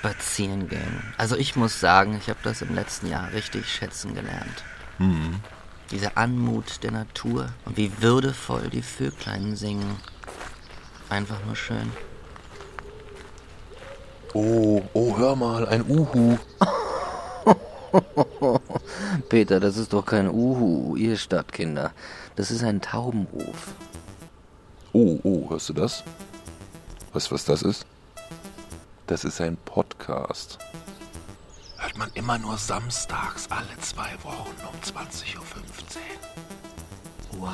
spazieren gehen. Also ich muss sagen, ich habe das im letzten Jahr richtig schätzen gelernt. Mhm. Diese Anmut der Natur und wie würdevoll die Vöglein singen. Einfach nur schön. Oh, oh, hör mal, ein Uhu. Peter, das ist doch kein Uhu, ihr Stadtkinder. Das ist ein Taubenruf. Oh, oh, hörst du das? Weißt du, was das ist? Das ist ein Podcast. Hört man immer nur samstags alle zwei Wochen um 20.15 Uhr. Wow.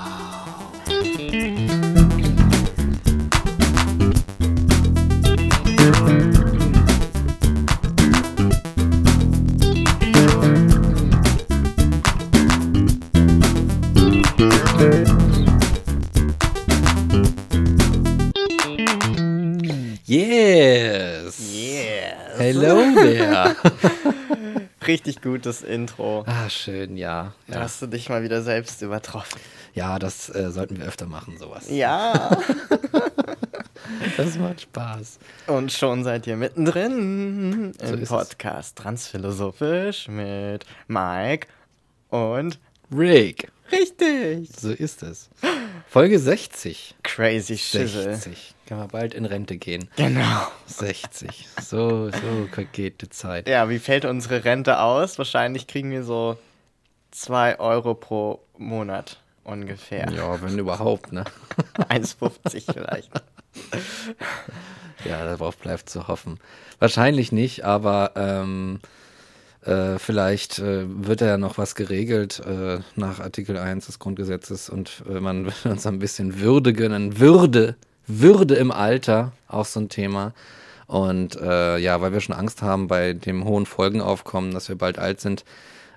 Richtig gutes Intro. ah, schön, ja. Da Ja, hast du dich mal wieder selbst übertroffen. ja das äh, sollten wir öfter machen, sowas. Ja. Das macht Spaß. Und schon seid ihr mittendrin So im ist es. Podcast Transphilosophisch mit Mike und Rick. richtig. So ist es. Folge 60. Crazy Schissel. 60. Kann man bald in Rente gehen. Genau. 60. So, so geht die Zeit. Ja, wie fällt unsere Rente aus? Wahrscheinlich kriegen wir so 2 Euro pro Monat ungefähr. Ja, wenn überhaupt, ne? 1,50 vielleicht. Ja, darauf bleibt zu hoffen. Wahrscheinlich nicht, aber ähm, äh, vielleicht äh, wird ja noch was geregelt äh, nach Artikel 1 des Grundgesetzes und äh, man will uns ein bisschen Würde gönnen. Würde, Würde im Alter, auch so ein Thema. Und äh, ja, weil wir schon Angst haben bei dem hohen Folgenaufkommen, dass wir bald alt sind,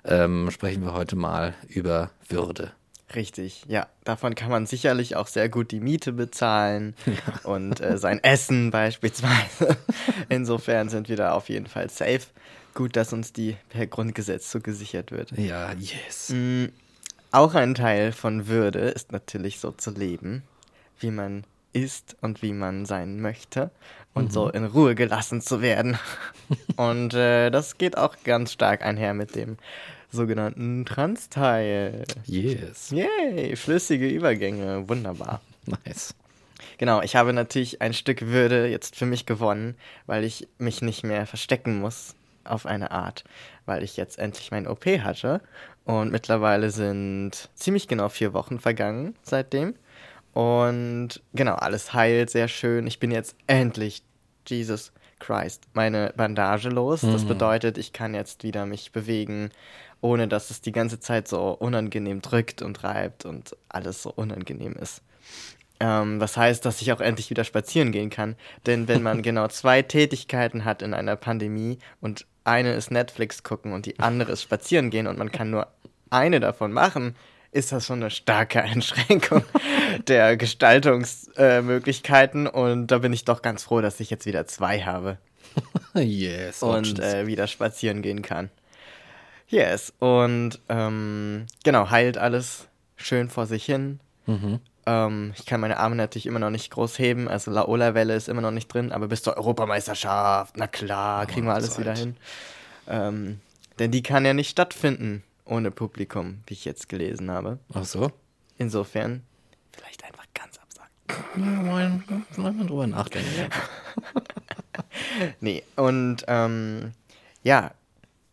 ähm, sprechen wir heute mal über Würde. Richtig, ja. Davon kann man sicherlich auch sehr gut die Miete bezahlen und äh, sein Essen beispielsweise. Insofern sind wir da auf jeden Fall safe. Gut, dass uns die per Grundgesetz so gesichert wird. Ja, yes. Mm, Auch ein Teil von Würde ist natürlich so zu leben, wie man ist und wie man sein möchte und so in Ruhe gelassen zu werden. und äh, das geht auch ganz stark einher mit dem sogenannten Trans-Teil. Yes. Yay, flüssige Übergänge, wunderbar. Nice. Genau, ich habe natürlich ein Stück Würde jetzt für mich gewonnen, weil ich mich nicht mehr verstecken muss auf eine Art, weil ich jetzt endlich mein OP hatte und mittlerweile sind ziemlich genau vier Wochen vergangen seitdem und genau, alles heilt sehr schön. Ich bin jetzt endlich, Jesus Christ, meine Bandage los. Das bedeutet, ich kann jetzt wieder mich bewegen, ohne dass es die ganze Zeit so unangenehm drückt und reibt und alles so unangenehm ist. Ähm, das heißt, dass ich auch endlich wieder spazieren gehen kann. Denn wenn man genau zwei Tätigkeiten hat in einer Pandemie und eine ist Netflix gucken und die andere ist spazieren gehen und man kann nur eine davon machen, ist das schon eine starke Einschränkung der Gestaltungsmöglichkeiten. und da bin ich doch ganz froh, dass ich jetzt wieder zwei habe Yes. und äh, wieder spazieren gehen kann. Yes, und ähm, genau, heilt alles schön vor sich hin. Mhm. Ähm, ich kann meine Arme natürlich immer noch nicht groß heben, also Laola-Welle ist immer noch nicht drin, aber bis zur Europameisterschaft, na klar, kriegen wir alles Zeit. wieder hin. Ähm, denn die kann ja nicht stattfinden ohne Publikum, wie ich jetzt gelesen habe. Ach so? Insofern, vielleicht einfach ganz absagen. Mal, mal drüber nachdenken. Nee, und ähm, ja,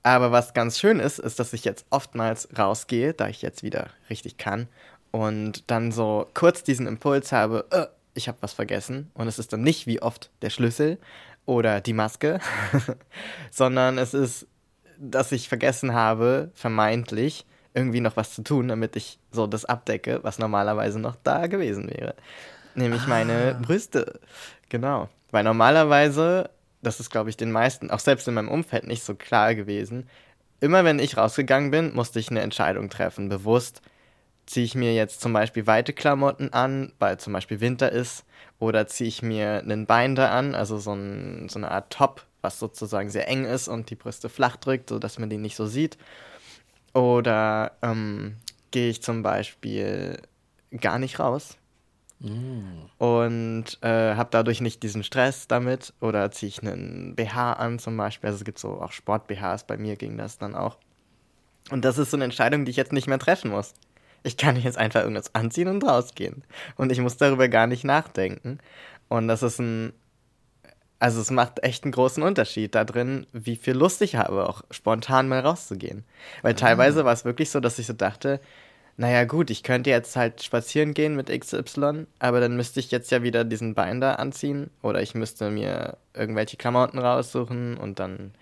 aber was ganz schön ist, ist, dass ich jetzt oftmals rausgehe, da ich jetzt wieder richtig kann und dann so kurz diesen Impuls habe, äh, ich habe was vergessen und es ist dann nicht wie oft der Schlüssel oder die Maske, sondern es ist, dass ich vergessen habe, vermeintlich irgendwie noch was zu tun, damit ich so das abdecke, was normalerweise noch da gewesen wäre. Nämlich meine Brüste. Genau. Weil normalerweise, das ist, glaube ich, den meisten, auch selbst in meinem Umfeld nicht so klar gewesen, immer wenn ich rausgegangen bin, musste ich eine Entscheidung treffen, bewusst. Ziehe ich mir jetzt zum Beispiel weite Klamotten an, weil zum Beispiel Winter ist, oder ziehe ich mir einen Binder an, also so, ein, so eine Art Top, was sozusagen sehr eng ist und die Brüste flach drückt, sodass man die nicht so sieht. Oder ähm, gehe ich zum Beispiel gar nicht raus und äh, habe dadurch nicht diesen Stress damit oder ziehe ich einen BH an zum Beispiel. Also es gibt so auch Sport-BHs, bei mir ging das dann auch. Und das ist so eine Entscheidung, die ich jetzt nicht mehr treffen muss. Ich kann jetzt einfach irgendwas anziehen und rausgehen. Und ich muss darüber gar nicht nachdenken. Und das ist ein, also es macht echt einen großen Unterschied da drin, wie viel Lust ich habe, auch spontan mal rauszugehen. Weil teilweise war es wirklich so, dass ich so dachte, naja gut, ich könnte jetzt halt spazieren gehen mit XY, aber dann müsste ich jetzt ja wieder diesen Binder anziehen oder ich müsste mir irgendwelche Klamotten raussuchen und dann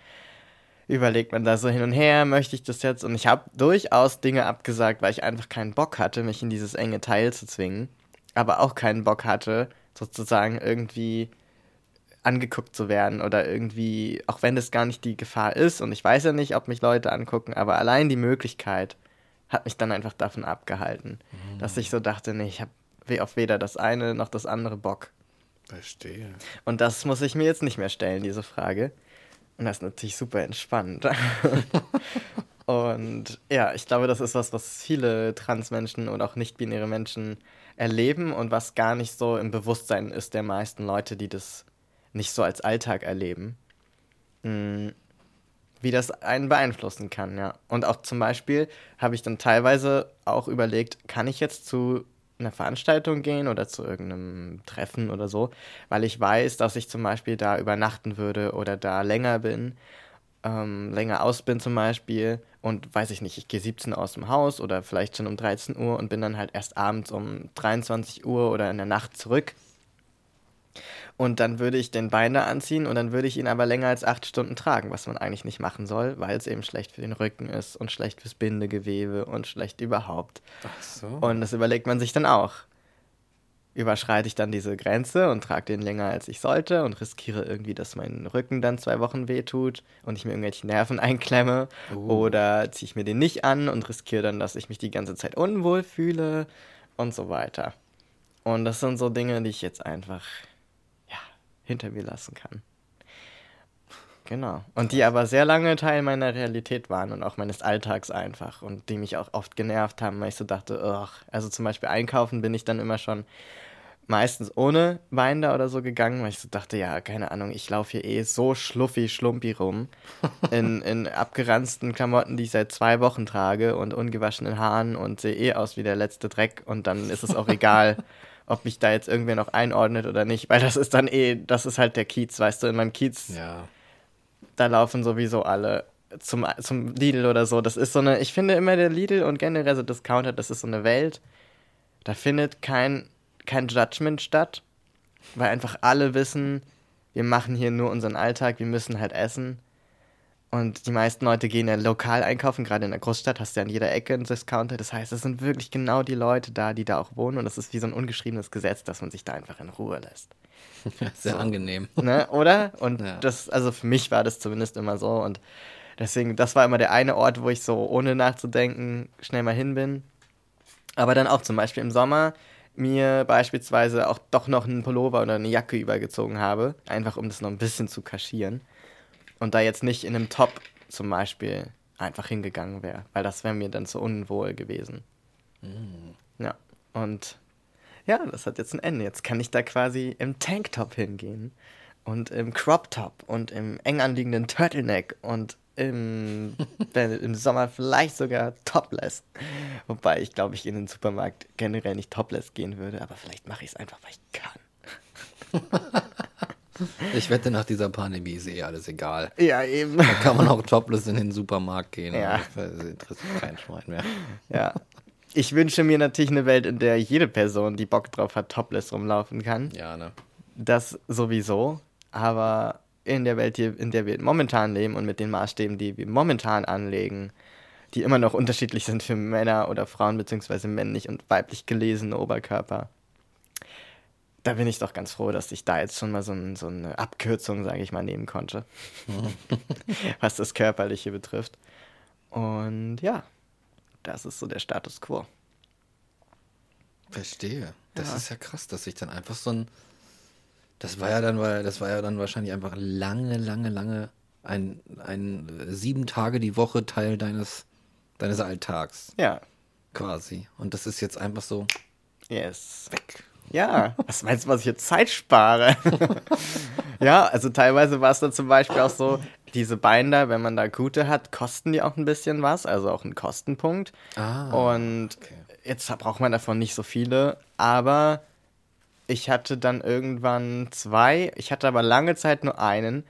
überlegt man da so hin und her, möchte ich das jetzt? Und ich habe durchaus Dinge abgesagt, weil ich einfach keinen Bock hatte, mich in dieses enge Teil zu zwingen, aber auch keinen Bock hatte, sozusagen irgendwie angeguckt zu werden oder irgendwie, auch wenn das gar nicht die Gefahr ist und ich weiß ja nicht, ob mich Leute angucken, aber allein die Möglichkeit hat mich dann einfach davon abgehalten, mhm. dass ich so dachte, nee, ich habe auf weder das eine noch das andere Bock. Verstehe. Und das muss ich mir jetzt nicht mehr stellen, diese Frage. Und das ist natürlich super entspannt. und ja, ich glaube, das ist was, was viele Transmenschen und auch nicht-binäre Menschen erleben und was gar nicht so im Bewusstsein ist der meisten Leute, die das nicht so als Alltag erleben, hm, wie das einen beeinflussen kann, ja. Und auch zum Beispiel habe ich dann teilweise auch überlegt, kann ich jetzt zu einer Veranstaltung gehen oder zu irgendeinem Treffen oder so, weil ich weiß, dass ich zum Beispiel da übernachten würde oder da länger bin, ähm, länger aus bin zum Beispiel und weiß ich nicht, ich gehe 17 Uhr aus dem Haus oder vielleicht schon um 13 Uhr und bin dann halt erst abends um 23 Uhr oder in der Nacht zurück und dann würde ich den Binder anziehen und dann würde ich ihn aber länger als acht Stunden tragen, was man eigentlich nicht machen soll, weil es eben schlecht für den Rücken ist und schlecht fürs Bindegewebe und schlecht überhaupt. Ach so. Und das überlegt man sich dann auch. Überschreite ich dann diese Grenze und trage den länger als ich sollte und riskiere irgendwie, dass mein Rücken dann zwei Wochen wehtut und ich mir irgendwelche Nerven einklemme? Uh. Oder ziehe ich mir den nicht an und riskiere dann, dass ich mich die ganze Zeit unwohl fühle und so weiter. Und das sind so Dinge, die ich jetzt einfach hinter mir lassen kann. Genau. Und die aber sehr lange Teil meiner Realität waren und auch meines Alltags einfach und die mich auch oft genervt haben, weil ich so dachte, ugh. also zum Beispiel einkaufen bin ich dann immer schon meistens ohne Binder oder so gegangen, weil ich so dachte, ja, keine Ahnung, ich laufe hier eh so schluffi, schlumpi rum, in, in abgeranzten Klamotten, die ich seit zwei Wochen trage und ungewaschenen Haaren und sehe eh aus wie der letzte Dreck und dann ist es auch egal, ob mich da jetzt irgendwer noch einordnet oder nicht, weil das ist dann eh, das ist halt der Kiez, weißt du, in meinem Kiez, ja. da laufen sowieso alle zum, zum Lidl oder so. Das ist so eine, ich finde immer der Lidl und generell so Discounter, das ist so eine Welt, da findet kein, kein Judgment statt, weil einfach alle wissen, wir machen hier nur unseren Alltag, wir müssen halt essen. Und die meisten Leute gehen ja lokal einkaufen, gerade in der Großstadt hast du ja an jeder Ecke einen Discounter. Das heißt, es sind wirklich genau die Leute da, die da auch wohnen. Und das ist wie so ein ungeschriebenes Gesetz, dass man sich da einfach in Ruhe lässt. Sehr so. angenehm. Ne, oder? Und ja. das, also für mich war das zumindest immer so. Und deswegen, das war immer der eine Ort, wo ich so ohne nachzudenken schnell mal hin bin. Aber dann auch zum Beispiel im Sommer mir beispielsweise auch doch noch einen Pullover oder eine Jacke übergezogen habe, einfach um das noch ein bisschen zu kaschieren und da jetzt nicht in einem Top zum Beispiel einfach hingegangen wäre, weil das wäre mir dann zu unwohl gewesen. Mhm. Ja, und ja, das hat jetzt ein Ende. Jetzt kann ich da quasi im Tanktop hingehen und im Crop Top und im eng anliegenden Turtleneck und im, im Sommer vielleicht sogar topless. Wobei ich glaube, ich in den Supermarkt generell nicht topless gehen würde, aber vielleicht mache ich es einfach, weil ich kann. Ich wette, nach dieser Pandemie ist eh alles egal. Ja, eben. Da kann man auch topless in den Supermarkt gehen. Ja. Das interessiert kein Schwein mehr. Ja. Ich wünsche mir natürlich eine Welt, in der jede Person, die Bock drauf hat, topless rumlaufen kann. Ja, ne? Das sowieso. Aber in der Welt, in der wir momentan leben und mit den Maßstäben, die wir momentan anlegen, die immer noch unterschiedlich sind für Männer oder Frauen, beziehungsweise männlich und weiblich gelesene Oberkörper, da bin ich doch ganz froh, dass ich da jetzt schon mal so, ein, so eine Abkürzung, sage ich mal, nehmen konnte, was das Körperliche betrifft. Und ja, das ist so der Status quo. Verstehe. Das ja. ist ja krass, dass ich dann einfach so ein. Das war ja dann, das war ja dann wahrscheinlich einfach lange, lange, lange ein, ein sieben Tage die Woche Teil deines, deines Alltags. Ja. Quasi. Und das ist jetzt einfach so yes. weg. Ja, was meinst du, was ich jetzt Zeit spare? ja, also teilweise war es dann zum Beispiel auch so, diese Binder, wenn man da gute hat, kosten die auch ein bisschen was, also auch ein Kostenpunkt. Ah, Und okay. jetzt braucht man davon nicht so viele, aber ich hatte dann irgendwann zwei, ich hatte aber lange Zeit nur einen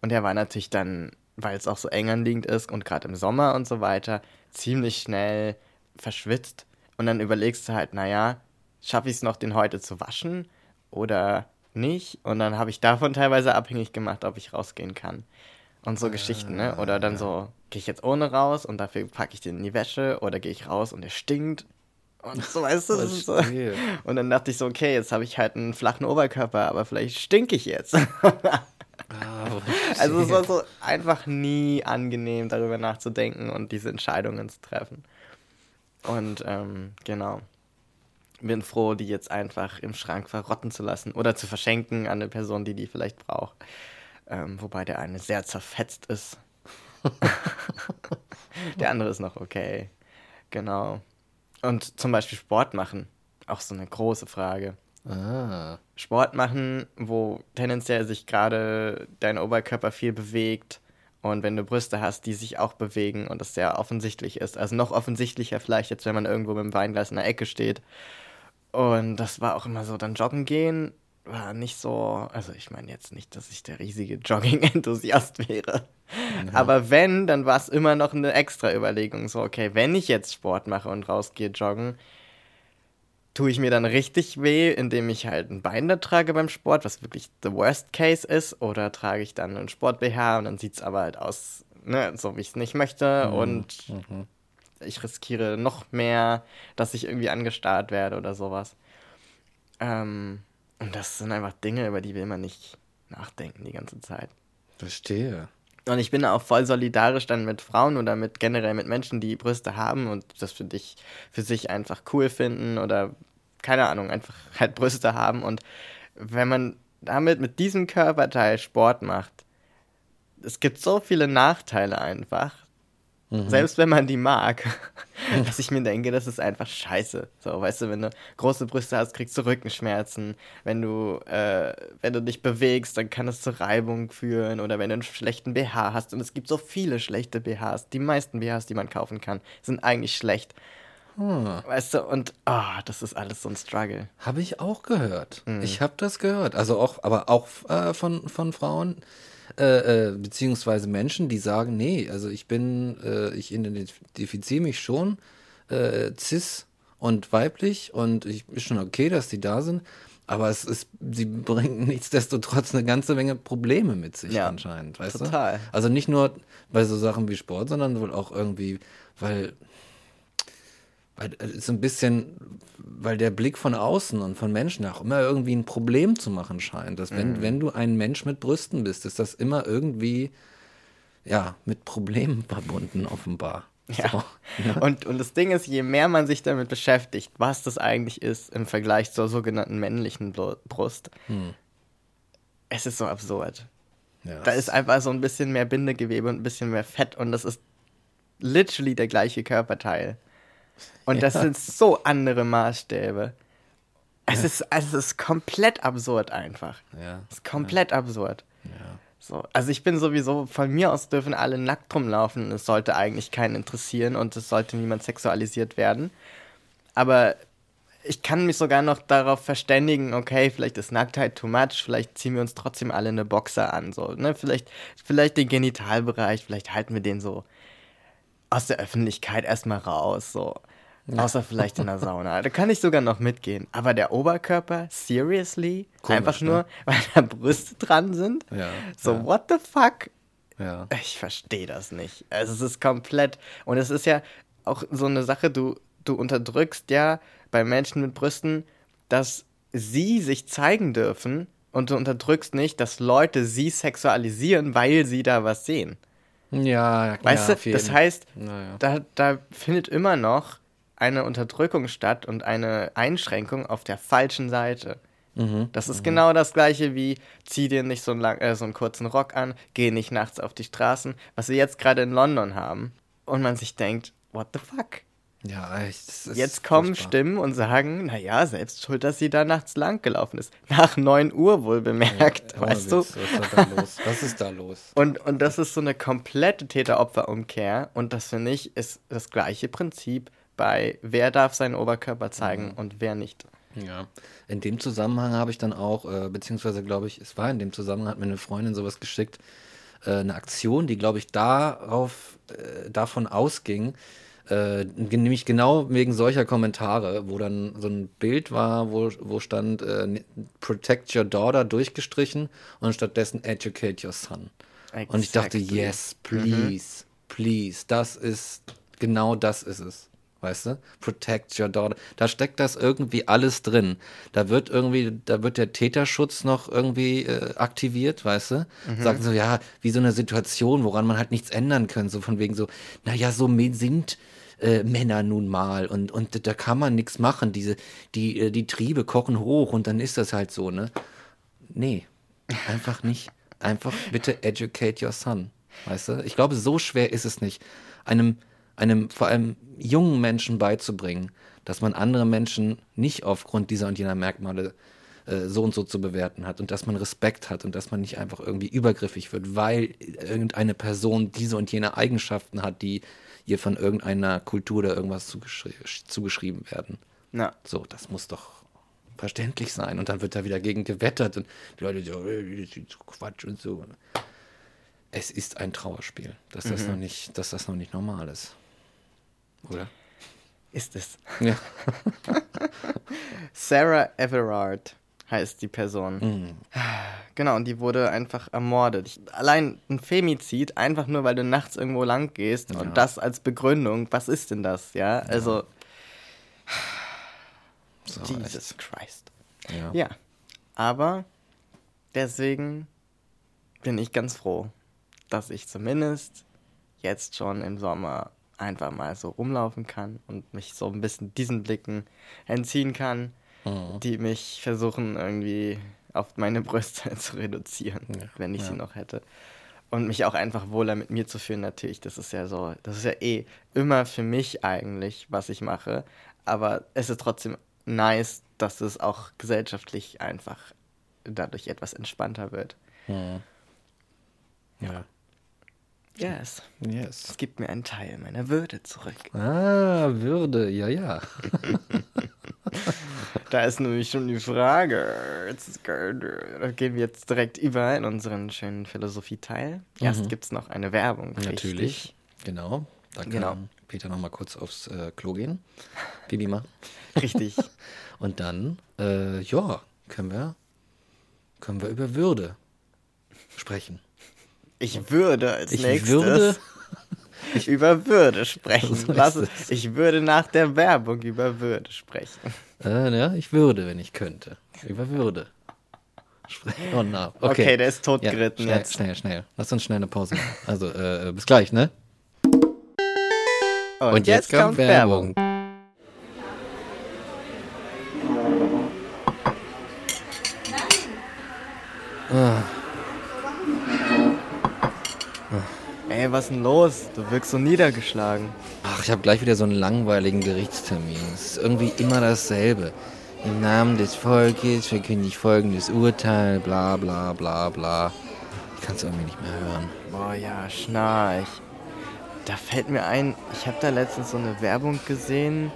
und der war natürlich dann, weil es auch so eng anliegend ist und gerade im Sommer und so weiter, ziemlich schnell verschwitzt. Und dann überlegst du halt, naja, schaffe ich es noch, den heute zu waschen oder nicht? Und dann habe ich davon teilweise abhängig gemacht, ob ich rausgehen kann. Und so Geschichten, ne? Oder dann so, gehe ich jetzt ohne raus und dafür packe ich den in die Wäsche oder gehe ich raus und er stinkt. Und so, weißt du, das ist so. Und dann dachte ich so, okay, jetzt habe ich halt einen flachen Oberkörper, aber vielleicht stinke ich jetzt. Ah, also es war so einfach nie angenehm, darüber nachzudenken und diese Entscheidungen zu treffen. Und ähm, genau. Bin froh, die jetzt einfach im Schrank verrotten zu lassen oder zu verschenken an eine Person, die die vielleicht braucht. Ähm, wobei der eine sehr zerfetzt ist. der andere ist noch okay. Genau. Und zum Beispiel Sport machen. Auch so eine große Frage. ah. Sport machen, wo tendenziell sich gerade dein Oberkörper viel bewegt und wenn du Brüste hast, die sich auch bewegen und das sehr offensichtlich ist. Also noch offensichtlicher vielleicht jetzt, wenn man irgendwo mit dem Weinglas in der Ecke steht. Und das war auch immer so, dann joggen gehen war nicht so, also ich meine jetzt nicht, dass ich der riesige Jogging-Enthusiast wäre. Aber wenn, dann war es immer noch eine extra Überlegung. So, okay, wenn ich jetzt Sport mache und rausgehe joggen, tue ich mir dann richtig weh, indem ich halt ein Binder trage beim Sport, was wirklich the worst case ist, oder trage ich dann einen Sport-BH und dann sieht es aber halt aus, ne, so wie ich es nicht möchte und ich riskiere noch mehr, dass ich irgendwie angestarrt werde oder sowas. Ähm, und das sind einfach Dinge, über die will man nicht nachdenken die ganze Zeit. Verstehe. Und ich bin auch voll solidarisch dann mit Frauen oder mit generell mit Menschen, die Brüste haben und das für dich, für sich einfach cool finden oder keine Ahnung, einfach halt Brüste haben. Und wenn man damit mit diesem Körperteil Sport macht, es gibt so viele Nachteile einfach. Selbst wenn man die mag, dass ich mir denke, das ist einfach scheiße. So, weißt du, wenn du große Brüste hast, kriegst du Rückenschmerzen. Wenn du, äh, wenn du dich bewegst, dann kann es zur Reibung führen. Oder wenn du einen schlechten BH hast. Und es gibt so viele schlechte BHs. Die meisten BHs, die man kaufen kann, sind eigentlich schlecht. Weißt du, und ah, das ist alles so ein Struggle. Habe ich auch gehört. Ich habe das gehört. Also auch, aber auch äh, von, von Frauen, äh, äh, beziehungsweise Menschen, die sagen, nee, also ich bin, äh, ich identifiziere mich schon äh, cis und weiblich und ich ist schon okay, dass die da sind. Aber es ist, sie bringen nichtsdestotrotz eine ganze Menge Probleme mit sich Ja, anscheinend, weißt total. du? Also nicht nur bei so Sachen wie Sport, sondern wohl auch irgendwie, weil weil ist so ein bisschen, weil der Blick von außen und von Menschen auch immer irgendwie ein Problem zu machen scheint. Dass wenn, Mhm. wenn du ein Mensch mit Brüsten bist, ist das immer irgendwie, ja, mit Problemen verbunden, offenbar. Ja. So. Und, und das Ding ist, je mehr man sich damit beschäftigt, was das eigentlich ist im Vergleich zur sogenannten männlichen Brust, es ist so absurd. Ja, Da ist einfach so ein bisschen mehr Bindegewebe und ein bisschen mehr Fett und das ist literally der gleiche Körperteil. Und das Ja. sind so andere Maßstäbe. Es, ist, also es ist komplett absurd einfach. ja, Es ist komplett absurd. ja. So, also ich bin sowieso, von mir aus dürfen alle nackt rumlaufen. Es sollte eigentlich keinen interessieren und es sollte niemand sexualisiert werden. Aber ich kann mich sogar noch darauf verständigen, okay, vielleicht ist Nacktheit too much, vielleicht ziehen wir uns trotzdem alle eine Boxer an. So, ne? vielleicht, vielleicht den Genitalbereich, vielleicht halten wir den so aus der Öffentlichkeit erstmal raus. So. Außer vielleicht in der Sauna. Da kann ich sogar noch mitgehen. Aber der Oberkörper, seriously? Komisch, Einfach ne? nur, weil da Brüste dran sind? Ja, So, ja. what the fuck? ja. Ich verstehe das nicht. Also es ist komplett. Und es ist ja auch so eine Sache, du, du unterdrückst ja bei Menschen mit Brüsten, dass sie sich zeigen dürfen und du unterdrückst nicht, dass Leute sie sexualisieren, weil sie da was sehen. Ja, ja, Weißt ja, auf du, das heißt, Naja. da, da findet immer noch eine Unterdrückung statt und eine Einschränkung auf der falschen Seite. Mhm. Das ist genau das gleiche wie, zieh dir nicht so einen, lang, äh, so einen kurzen Rock an, geh nicht nachts auf die Straßen, was wir jetzt gerade in London haben. Und man sich denkt, what the fuck? Ja, Jetzt kommen furchtbar. Stimmen und sagen, naja, selbst schuld, dass sie da nachts lang gelaufen ist. Nach 9 Uhr wohl bemerkt, Ohne weißt du? Witz, Was ist da los? Was ist da los? Und, und das ist so eine komplette Täter-Opfer-Umkehr. Und das finde ich ist das gleiche Prinzip bei wer darf seinen Oberkörper zeigen und wer nicht. Ja, in dem Zusammenhang habe ich dann auch, äh, beziehungsweise glaube ich, es war in dem Zusammenhang, hat mir eine Freundin sowas geschickt, äh, eine Aktion, die glaube ich darauf, äh, davon ausging, äh, nämlich genau wegen solcher Kommentare, wo dann so ein Bild war, wo, wo stand äh, Protect your daughter durchgestrichen und stattdessen Educate your son. Und ich dachte, Exactly. yes, please, please, das ist, genau das ist es. Weißt du? Protect your daughter. Da steckt das irgendwie alles drin. Da wird irgendwie, da wird der Täterschutz noch irgendwie äh, aktiviert, weißt du? Sagen so, ja, wie so eine Situation, woran man halt nichts ändern kann. So von wegen so, naja, so sind äh, Männer nun mal und, und da kann man nichts machen. Diese, die, äh, die Triebe kochen hoch und dann ist das halt so, ne? Nee, einfach nicht. Einfach bitte educate your son. Weißt du? Ich glaube, so schwer ist es nicht, einem, einem vor allem jungen Menschen beizubringen, dass man andere Menschen nicht aufgrund dieser und jener Merkmale äh, so und so zu bewerten hat und dass man Respekt hat und dass man nicht einfach irgendwie übergriffig wird, weil irgendeine Person diese und jene Eigenschaften hat, die ihr von irgendeiner Kultur oder irgendwas zugeschri zugeschrieben werden. Na, So, das muss doch verständlich sein. Und dann wird da wieder gegen gewettert und die Leute so, äh, das ist so Quatsch und so. Es ist ein Trauerspiel, dass das noch nicht, dass das noch nicht normal ist. Oder? ist es. Ja. Sarah Everard heißt die Person. Mhm. Genau, und die wurde einfach ermordet. Ich, allein ein Femizid, einfach nur weil du nachts irgendwo lang gehst Ja. und das als Begründung, was ist denn das, ja? Also, So, Jesus Christ. echt. Ja. Ja, aber deswegen bin ich ganz froh, dass ich zumindest jetzt schon im Sommer einfach mal so rumlaufen kann und mich so ein bisschen diesen Blicken entziehen kann, Mhm. die mich versuchen irgendwie auf meine Brüste zu reduzieren, Ja, wenn ich ja. sie noch hätte. Und mich auch einfach wohler mit mir zu fühlen, natürlich. Das ist ja so, das ist ja eh immer für mich eigentlich, was ich mache. Aber es ist trotzdem nice, dass es auch gesellschaftlich einfach dadurch etwas entspannter wird. Mhm. Ja. Yes. Yes. Es gibt mir einen Teil meiner Würde zurück. Ah, Würde, ja, ja. Da ist nämlich schon die Frage. Da gehen wir jetzt direkt über in unseren schönen Philosophie-Teil. Erst Mhm. gibt es noch eine Werbung. Natürlich. Genau. Da kann Genau. Peter noch mal kurz aufs äh, Klo gehen. Bibi machen. Richtig. Und dann, äh, ja, können wir, können wir über Würde sprechen. Ich würde als Ich nächstes würde- über Würde sprechen. So ist Lass, es. ich würde nach der Werbung über Würde sprechen. Äh, ja, ich würde, wenn ich könnte. Über Würde. Sprechen. Oh, na. Okay, Okay, der ist ja, totgeritten schnell, jetzt. Schnell, schnell. Lass uns schnell eine Pause machen. Also, äh, bis gleich, ne? Und, jetzt, kommt Werbung. Ey, was ist denn los? Du wirkst so niedergeschlagen. Ach, ich habe gleich wieder so einen langweiligen Gerichtstermin. Es ist irgendwie immer dasselbe. Im Namen des Volkes verkünde ich folgendes Urteil, bla bla bla bla. Ich kann es irgendwie nicht mehr hören. Boah, ja, schnarch. Da fällt mir ein, ich habe da letztens so eine Werbung gesehen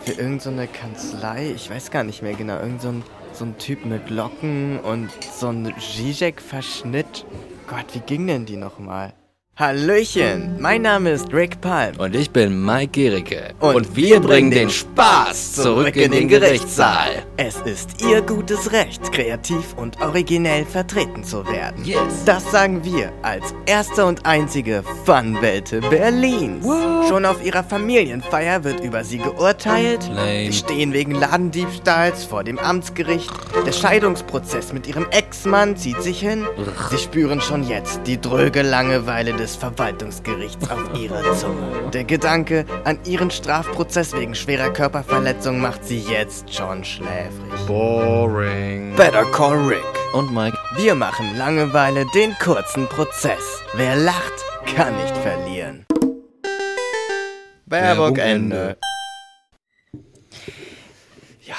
für irgendeine so Kanzlei. Ich weiß gar nicht mehr genau. Irgend so ein, so ein Typ mit Locken und so ein Zizek-Verschnitt. Gott, wie ging denn die nochmal? Hallöchen, mein Name ist Rick Palm. Und ich bin Mike Gericke. Und wir bringen den Spaß zurück in den Gerichtssaal. Es ist Ihr gutes Recht, kreativ und originell vertreten zu werden. Yes. Das sagen wir als erste und einzige Funwelte Berlins. Schon auf ihrer Familienfeier wird über sie geurteilt. Lame. Sie stehen wegen Ladendiebstahls vor dem Amtsgericht. Der Scheidungsprozess mit ihrem Ex-Mann zieht sich hin. Sie spüren schon jetzt die dröge Langeweile des des Verwaltungsgerichts auf ihrer Zunge. Der Gedanke an ihren Strafprozess wegen schwerer Körperverletzung macht sie jetzt schon schläfrig. Boring. Better call Rick. Und Mike. Wir machen Langeweile den kurzen Prozess. Wer lacht, kann nicht verlieren. Werbung Ende. Ja.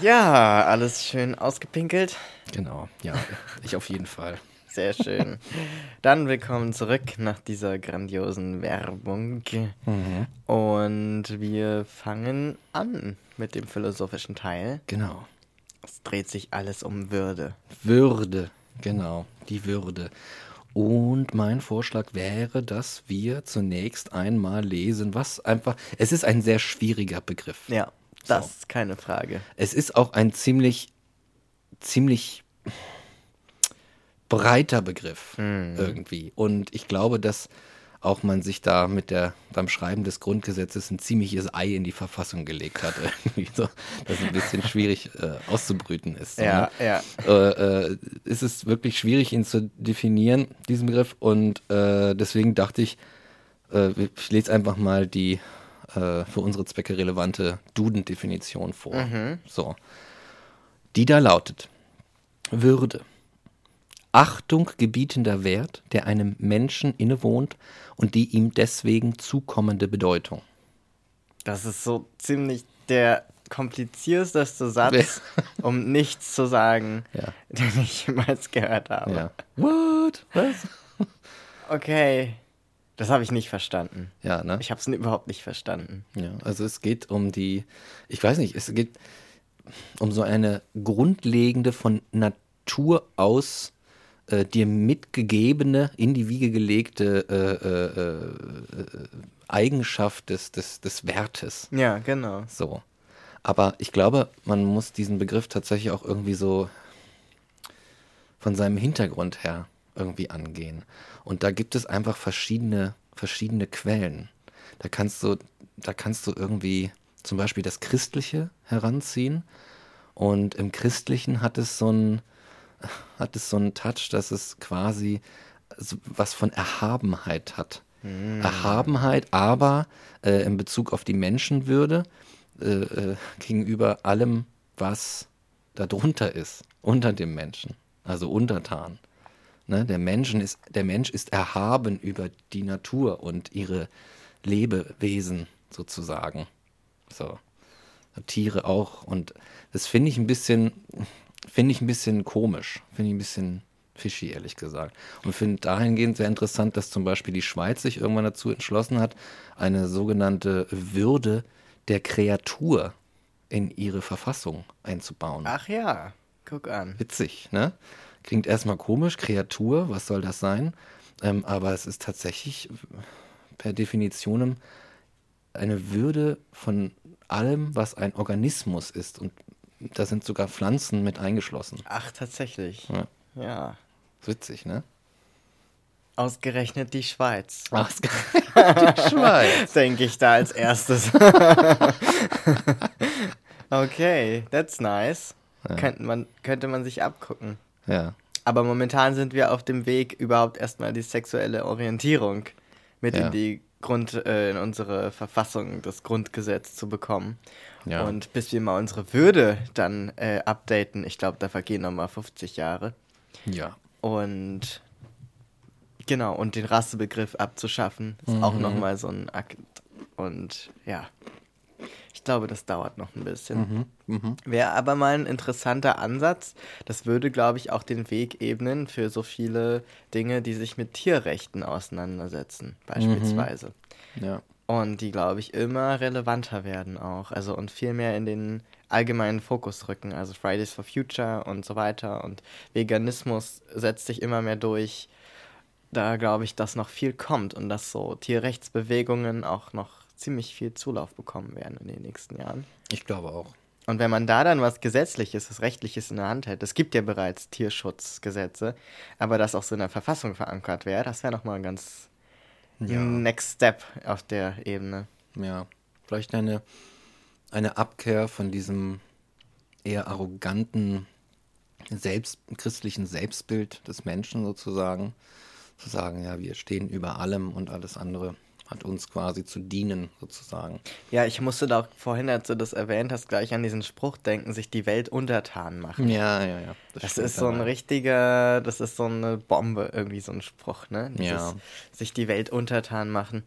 Ja, alles schön ausgepinkelt. Genau, ja. Ich auf jeden Fall. Sehr schön. Dann willkommen zurück nach dieser grandiosen Werbung. Mhm. Und wir fangen an mit dem philosophischen Teil. Genau. Es dreht sich alles um Würde. Würde, genau, die Würde. Und mein Vorschlag wäre, dass wir zunächst einmal lesen, was einfach. Es ist ein sehr schwieriger Begriff. Ja, das So. ist keine Frage. Es ist auch ein ziemlich, ziemlich breiter Begriff irgendwie. Und ich glaube, dass auch man sich da mit der, beim Schreiben des Grundgesetzes ein ziemliches Ei in die Verfassung gelegt hat. So, dass ein bisschen schwierig äh, auszubrüten ist. So, Ja, ne? ja. äh, äh, ist es wirklich schwierig, ihn zu definieren, diesen Begriff. Und äh, deswegen dachte ich, äh, ich lese einfach mal die äh, für unsere Zwecke relevante Duden-Definition vor. So. Die da lautet: Würde. Achtung gebietender Wert, der einem Menschen innewohnt und die ihm deswegen zukommende Bedeutung. Das ist so ziemlich der komplizierteste Satz, um nichts zu sagen, Ja. den ich jemals gehört habe. Ja. What? Was? Okay. Das habe ich nicht verstanden. Ja, ne? Ich habe es überhaupt nicht verstanden. Ja, also es geht um die, ich weiß nicht, es geht um so eine grundlegende von Natur aus äh, dir mitgegebene, in die Wiege gelegte äh, äh, äh, Eigenschaft des, des, des Wertes. Ja, genau. So. Aber ich glaube, man muss diesen Begriff tatsächlich auch irgendwie so von seinem Hintergrund her irgendwie angehen. Und da gibt es einfach verschiedene, verschiedene Quellen. Da kannst du, da kannst du irgendwie zum Beispiel das Christliche heranziehen. Und im Christlichen hat es so einen, hat es so einen Touch, dass es quasi was von Erhabenheit hat. Erhabenheit, aber äh, in Bezug auf die Menschenwürde äh, äh, gegenüber allem, was darunter ist, unter dem Menschen, also untertan. Ne? Der, Menschen ist, der Mensch ist erhaben über die Natur und ihre Lebewesen sozusagen. So. Tiere auch. Und das finde ich ein bisschen, finde ich ein bisschen komisch. Finde ich ein bisschen fishy, ehrlich gesagt. Und finde dahingehend sehr interessant, dass zum Beispiel die Schweiz sich irgendwann dazu entschlossen hat, eine sogenannte Würde der Kreatur in ihre Verfassung einzubauen. Ach ja, guck an. Witzig, ne? Klingt erstmal komisch, Kreatur, was soll das sein? Ähm, aber es ist tatsächlich per Definition eine Würde von allem, was ein Organismus ist. Und da sind sogar Pflanzen mit eingeschlossen. Ach, tatsächlich. Ja. Ja. Witzig, ne? Ausgerechnet die Schweiz. Ach, die Schweiz. Denke ich da als erstes. okay, that's nice. Könnte, man, könnte man sich abgucken. Ja, Aber momentan sind wir auf dem Weg, überhaupt erstmal die sexuelle Orientierung mit Ja. in die Grund, äh, in unsere Verfassung, das Grundgesetz zu bekommen. Ja. Und bis wir mal unsere Würde dann äh, updaten, ich glaube, da vergehen nochmal 50 Jahre. ja. Und genau, und den Rassebegriff abzuschaffen, ist auch nochmal so ein Akt. Und ja, ich glaube, das dauert noch ein bisschen. Wäre aber mal ein interessanter Ansatz. Das würde, glaube ich, auch den Weg ebnen für so viele Dinge, die sich mit Tierrechten auseinandersetzen, beispielsweise. Ja. Und die, glaube ich, immer relevanter werden auch. Also und viel mehr in den allgemeinen Fokus rücken. Also Fridays for Future und so weiter. Und Veganismus setzt sich immer mehr durch. Da glaube ich, dass noch viel kommt und dass so Tierrechtsbewegungen auch noch ziemlich viel Zulauf bekommen werden in den nächsten Jahren. Ich glaube auch. Und wenn man da dann was Gesetzliches, was Rechtliches in der Hand hätte, es gibt ja bereits Tierschutzgesetze, aber das auch so in der Verfassung verankert wäre, das wäre nochmal ein ganz Ja. Next Step auf der Ebene. Ja, vielleicht eine, eine Abkehr von diesem eher arroganten selbst, christlichen Selbstbild des Menschen sozusagen. Zu sagen, ja, wir stehen über allem und alles andere hat uns quasi zu dienen sozusagen. Ja, ich musste da auch vorhin, als du das erwähnt hast, gleich an diesen Spruch denken, sich die Welt untertan machen. Ja, ja, ja. Das stimmt ist so ein richtiger, das ist so eine Bombe, irgendwie so ein Spruch, ne? Ja. Sich die Welt untertan machen.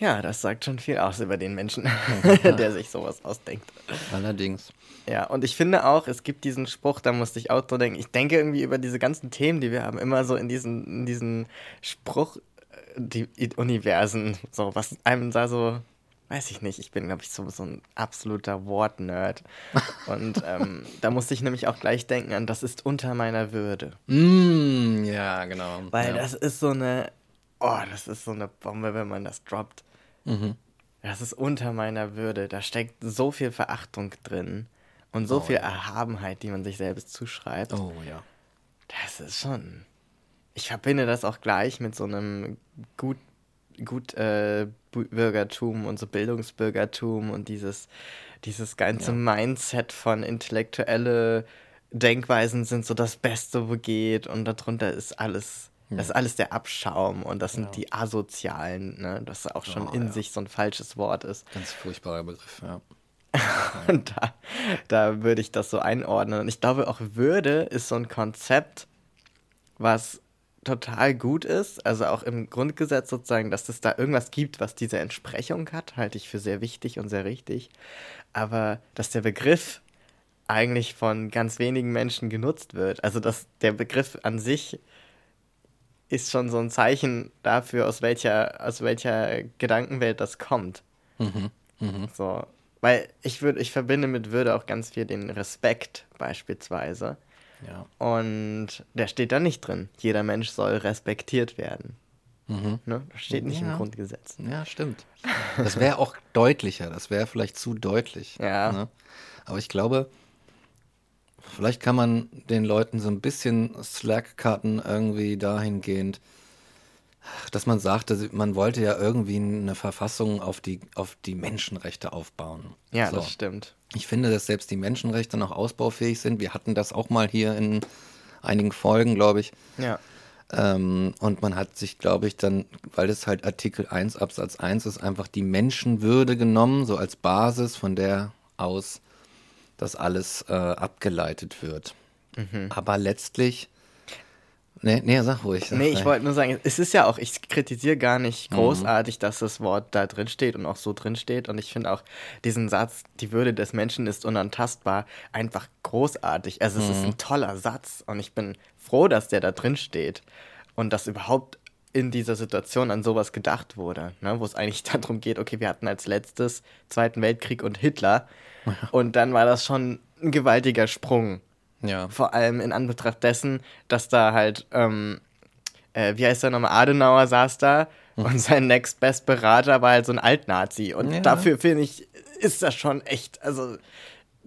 Ja, das sagt schon viel aus über den Menschen, der sich sowas ausdenkt. Allerdings. Ja, und ich finde auch, es gibt diesen Spruch, da musste ich auch so denken. Ich denke irgendwie über diese ganzen Themen, die wir haben, immer so in diesen, in diesen Spruch, die Universen, so was einem da so, weiß ich nicht, ich bin, glaube ich, so, so ein absoluter Wortnerd. Und ähm, da musste ich nämlich auch gleich denken an, das ist unter meiner Würde. Mm, ja, genau. Weil ja. das ist so eine, oh, das ist so eine Bombe, wenn man das droppt. Mhm. Das ist unter meiner Würde. Da steckt so viel Verachtung drin und so Oh, viel ja. Erhabenheit, die man sich selbst zuschreibt. Oh ja. Das ist schon. Ich verbinde das auch gleich mit so einem gut, gut äh, Bürgertum und so Bildungsbürgertum und dieses, dieses ganze Ja. Mindset von intellektuelle Denkweisen sind so das Beste, wo geht und darunter ist alles. Das ist alles der Abschaum und das sind Ja. die Asozialen, ne? Das auch schon Oh, in ja. sich so ein falsches Wort ist. Ganz furchtbarer Begriff, ja. Und da, da würde ich das so einordnen. Und ich glaube, auch Würde ist so ein Konzept, was total gut ist. Also auch im Grundgesetz sozusagen, dass es da irgendwas gibt, was diese Entsprechung hat, halte ich für sehr wichtig und sehr richtig. Aber dass der Begriff eigentlich von ganz wenigen Menschen genutzt wird. Also dass der Begriff an sich ist schon so ein Zeichen dafür, aus welcher, aus welcher Gedankenwelt das kommt. Mhm. Mhm. So, weil ich würde, ich verbinde mit Würde auch ganz viel den Respekt beispielsweise. Ja. Und der steht da nicht drin. Jeder Mensch soll respektiert werden. Mhm. Ne? Das steht nicht Ja. im Grundgesetz. Ja, stimmt. Das wäre auch deutlicher, das wäre vielleicht zu deutlich. Ja. Ne? Aber ich glaube, vielleicht kann man den Leuten so ein bisschen Slack cutten, irgendwie dahingehend, dass man sagte, man wollte ja irgendwie eine Verfassung auf die, auf die Menschenrechte aufbauen. Ja, So. das stimmt. Ich finde, dass selbst die Menschenrechte noch ausbaufähig sind. Wir hatten das auch mal hier in einigen Folgen, glaube ich. Ja. Ähm, und man hat sich, glaube ich, dann, weil es halt Artikel 1 Absatz 1 ist, einfach die Menschenwürde genommen, so als Basis, von der aus das alles äh, abgeleitet wird. Aber letztlich. Nee, nee, sag ruhig. Sag Nee, ich wollte nur sagen, es ist ja auch, ich kritisiere gar nicht großartig, dass das Wort da drin steht und auch so drin steht. Und ich finde auch diesen Satz, die Würde des Menschen ist unantastbar, einfach großartig. Also es ist ein toller Satz und ich bin froh, dass der da drin steht und dass überhaupt in dieser Situation an sowas gedacht wurde, ne? wo es eigentlich darum geht, okay, wir hatten als letztes Zweiten Weltkrieg und Hitler und dann war das schon ein gewaltiger Sprung. Ja. Vor allem in Anbetracht dessen, dass da halt, ähm, äh, wie heißt der nochmal, Adenauer saß da und sein Next Best Berater war halt so ein Altnazi. Und Ja. dafür finde ich, ist das schon echt, also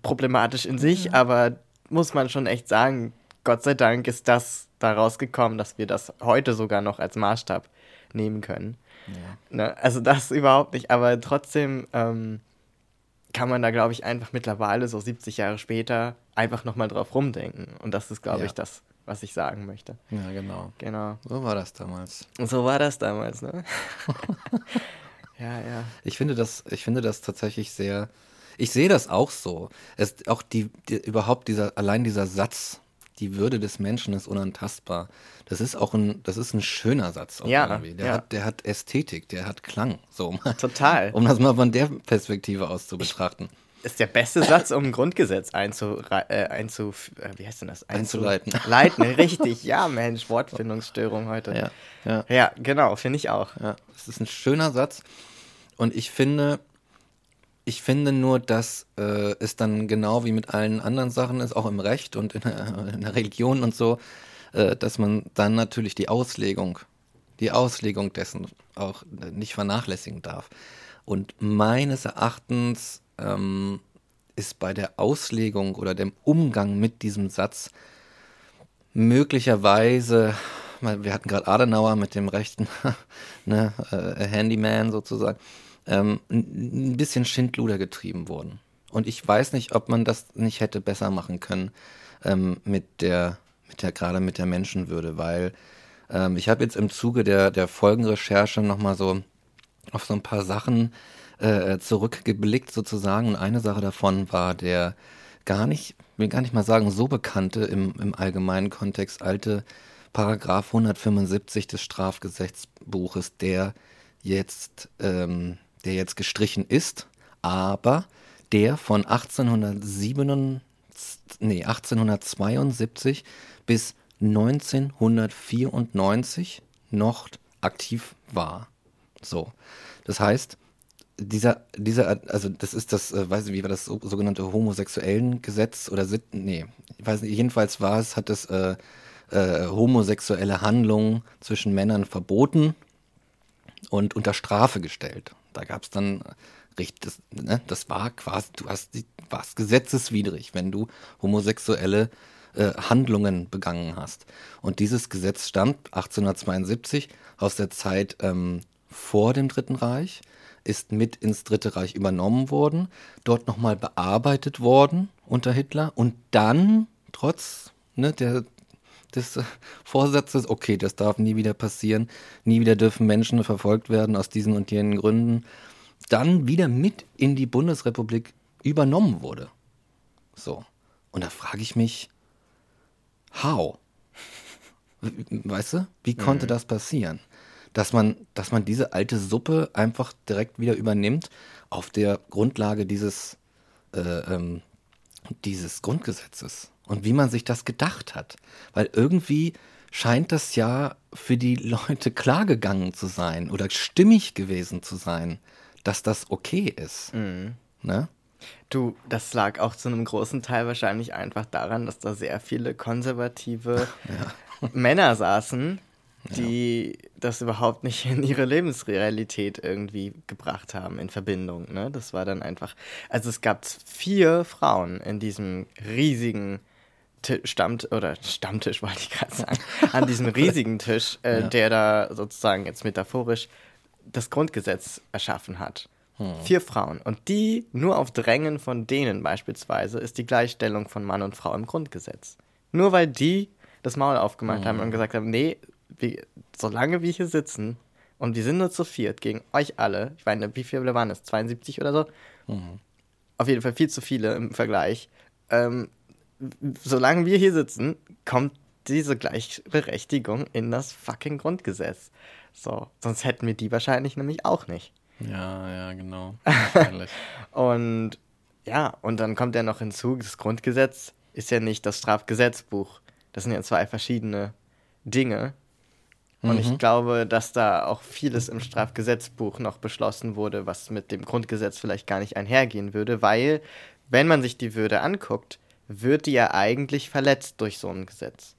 problematisch in sich, aber muss man schon echt sagen, Gott sei Dank ist das da rausgekommen, dass wir das heute sogar noch als Maßstab nehmen können. Ne? Also das überhaupt nicht, aber trotzdem ähm, kann man da, glaube ich, einfach mittlerweile, so 70 Jahre später, einfach nochmal drauf rumdenken. Und das ist, glaube Ja. ich, das, was ich sagen möchte. Ja, genau. Genau. So war das damals. So war das damals, ne? ja, ja. Ich finde das, ich finde das tatsächlich sehr. Ich sehe das auch so. Es, auch die, die, überhaupt dieser, allein dieser Satz, die Würde des Menschen ist unantastbar. Das ist auch ein, das ist ein schöner Satz. Auch Ja, irgendwie. Der ja. hat, der hat Ästhetik, der hat Klang. So, mal- Total. um das mal von der Perspektive aus zu betrachten. Ist der beste Satz, um ein Grundgesetz einzu, äh, einzu äh, wie heißt denn das? Einzu- Einzuleiten. Leiten, richtig. Ja, Mensch, Wortfindungsstörung heute. Ja, ja. Ja, genau, finde ich auch. Ja, es ist ein schöner Satz. Und ich finde, ich finde nur, dass äh, es dann genau wie mit allen anderen Sachen ist, auch im Recht und in der, in der Religion und so, äh, dass man dann natürlich die Auslegung, die Auslegung dessen auch nicht vernachlässigen darf. Und meines Erachtens ähm, ist bei der Auslegung oder dem Umgang mit diesem Satz möglicherweise, wir hatten gerade Adenauer mit dem rechten ne, äh, Handyman sozusagen, ähm, ein bisschen Schindluder getrieben worden. Und ich weiß nicht, ob man das nicht hätte besser machen können ähm, mit der, mit der gerade mit der Menschenwürde, weil ähm, ich habe jetzt im Zuge der, der Folgenrecherche nochmal so auf so ein paar Sachen äh, zurückgeblickt sozusagen. Und eine Sache davon war der gar nicht, will gar nicht mal sagen, so bekannte im, im allgemeinen Kontext alte Paragraph 175 des Strafgesetzbuches, der jetzt, ähm, der jetzt gestrichen ist, aber der von 1807, nee, 1872 bis 1994 noch aktiv war. So. Das heißt, dieser, dieser, also das ist das, äh, weiß ich, wie war das so, sogenannte homosexuellen Gesetz oder nee, ich weiß nicht, jedenfalls war es, hat es äh, äh, homosexuelle Handlungen zwischen Männern verboten und unter Strafe gestellt. Da gab es dann das, ne, das war quasi, du hast, warst gesetzeswidrig, wenn du homosexuelle äh, Handlungen begangen hast. Und dieses Gesetz stammt 1872 aus der Zeit ähm, vor dem Dritten Reich, ist mit ins Dritte Reich übernommen worden, dort nochmal bearbeitet worden unter Hitler und dann, trotz ne, der, des Vorsatzes, okay, das darf nie wieder passieren, nie wieder dürfen Menschen verfolgt werden aus diesen und jenen Gründen, dann wieder mit in die Bundesrepublik übernommen wurde. So. Und da frage ich mich, how? Weißt du, wie konnte mhm. das passieren? Dass man, dass man diese alte Suppe einfach direkt wieder übernimmt auf der Grundlage dieses, äh, ähm, dieses Grundgesetzes. Und wie man sich das gedacht hat. Weil irgendwie scheint das ja für die Leute klar gegangen zu sein oder stimmig gewesen zu sein, dass das okay ist. Mhm. Ne? Du, das lag auch zu einem großen Teil wahrscheinlich einfach daran, dass da sehr viele konservative ja. Männer saßen, die ja. das überhaupt nicht in ihre Lebensrealität irgendwie gebracht haben in Verbindung. Ne? Das war dann einfach. Also es gab vier Frauen in diesem riesigen Stammt oder Stammtisch wollte ich gerade sagen, an diesem riesigen Tisch, äh, ja. der da sozusagen jetzt metaphorisch das Grundgesetz erschaffen hat. Hm. Vier Frauen. Und die, nur auf Drängen von denen beispielsweise, ist die Gleichstellung von Mann und Frau im Grundgesetz. Nur weil die das Maul aufgemacht hm. haben und gesagt haben, nee, wie, solange wir hier sitzen und wir sind nur zu viert gegen euch alle, ich meine, wie viele waren es? 72 oder so? Hm. Auf jeden Fall viel zu viele im Vergleich. Ähm, solange wir hier sitzen, kommt diese Gleichberechtigung in das fucking Grundgesetz. So, sonst hätten wir die wahrscheinlich nämlich auch nicht. Ja, ja, genau. und ja, und dann kommt ja noch hinzu, das Grundgesetz ist ja nicht das Strafgesetzbuch. Das sind ja zwei verschiedene Dinge. Und mhm. ich glaube, dass da auch vieles im Strafgesetzbuch noch beschlossen wurde, was mit dem Grundgesetz vielleicht gar nicht einhergehen würde, weil, wenn man sich die Würde anguckt, wird die ja eigentlich verletzt durch so ein Gesetz.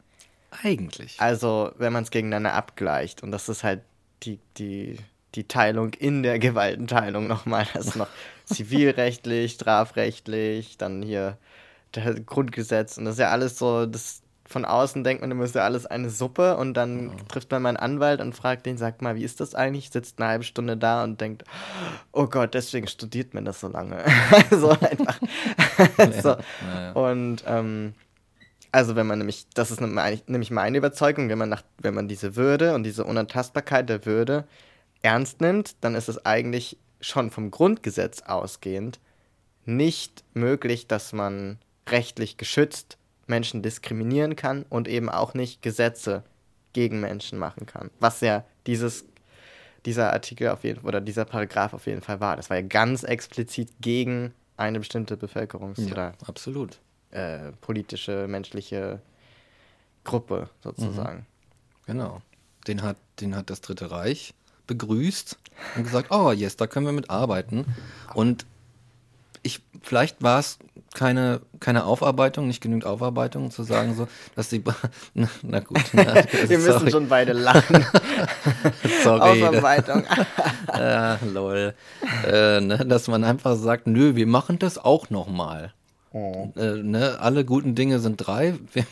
Eigentlich. Also, wenn man es gegeneinander abgleicht. Und das ist halt die, die, die Teilung in der Gewaltenteilung nochmal. Das ist noch zivilrechtlich, strafrechtlich, dann hier das Grundgesetz. Und das ist ja alles so, das von außen denkt man immer, ist ja alles eine Suppe und dann oh. trifft man mal einen Anwalt und fragt den, sagt mal, wie ist das eigentlich? Sitzt eine halbe Stunde da und denkt, oh Gott, deswegen studiert man das so lange. so einfach. so. Ja, ja. Und ähm, also wenn man nämlich, das ist nämlich meine Überzeugung, wenn man, nach, wenn man diese Würde und diese Unantastbarkeit der Würde ernst nimmt, dann ist es eigentlich schon vom Grundgesetz ausgehend nicht möglich, dass man rechtlich geschützt Menschen diskriminieren kann und eben auch nicht Gesetze gegen Menschen machen kann. Was ja dieses, dieser Artikel auf jeden oder dieser Paragraph auf jeden Fall war. Das war ja ganz explizit gegen eine bestimmte Bevölkerungs- ja, oder absolut äh, politische, menschliche Gruppe sozusagen. Mhm. Genau. Den hat, den hat das Dritte Reich begrüßt und gesagt, oh yes, da können wir mit arbeiten. Und ich, vielleicht war es keine, keine Aufarbeitung, nicht genügend Aufarbeitung, zu sagen so, dass die, na, na gut. Na, wir müssen schon beide lachen. sorry. Aufarbeitung. ja, lol. Äh, ne, dass man einfach sagt, nö, wir machen das auch nochmal. Oh. Äh, ne, alle guten Dinge sind drei. Wir,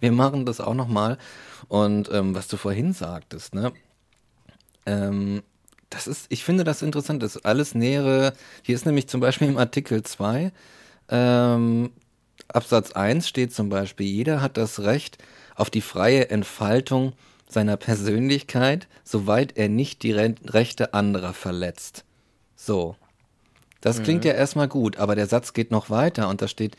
wir machen das auch nochmal. Und ähm, was du vorhin sagtest, ne? Ähm, das ist, ich finde das interessant, das ist alles nähere. Hier ist nämlich zum Beispiel im Artikel 2, ähm, Absatz 1 steht zum Beispiel, jeder hat das Recht auf die freie Entfaltung seiner Persönlichkeit, soweit er nicht die Rechte anderer verletzt. So, das mhm. klingt ja erstmal gut, aber der Satz geht noch weiter und da steht,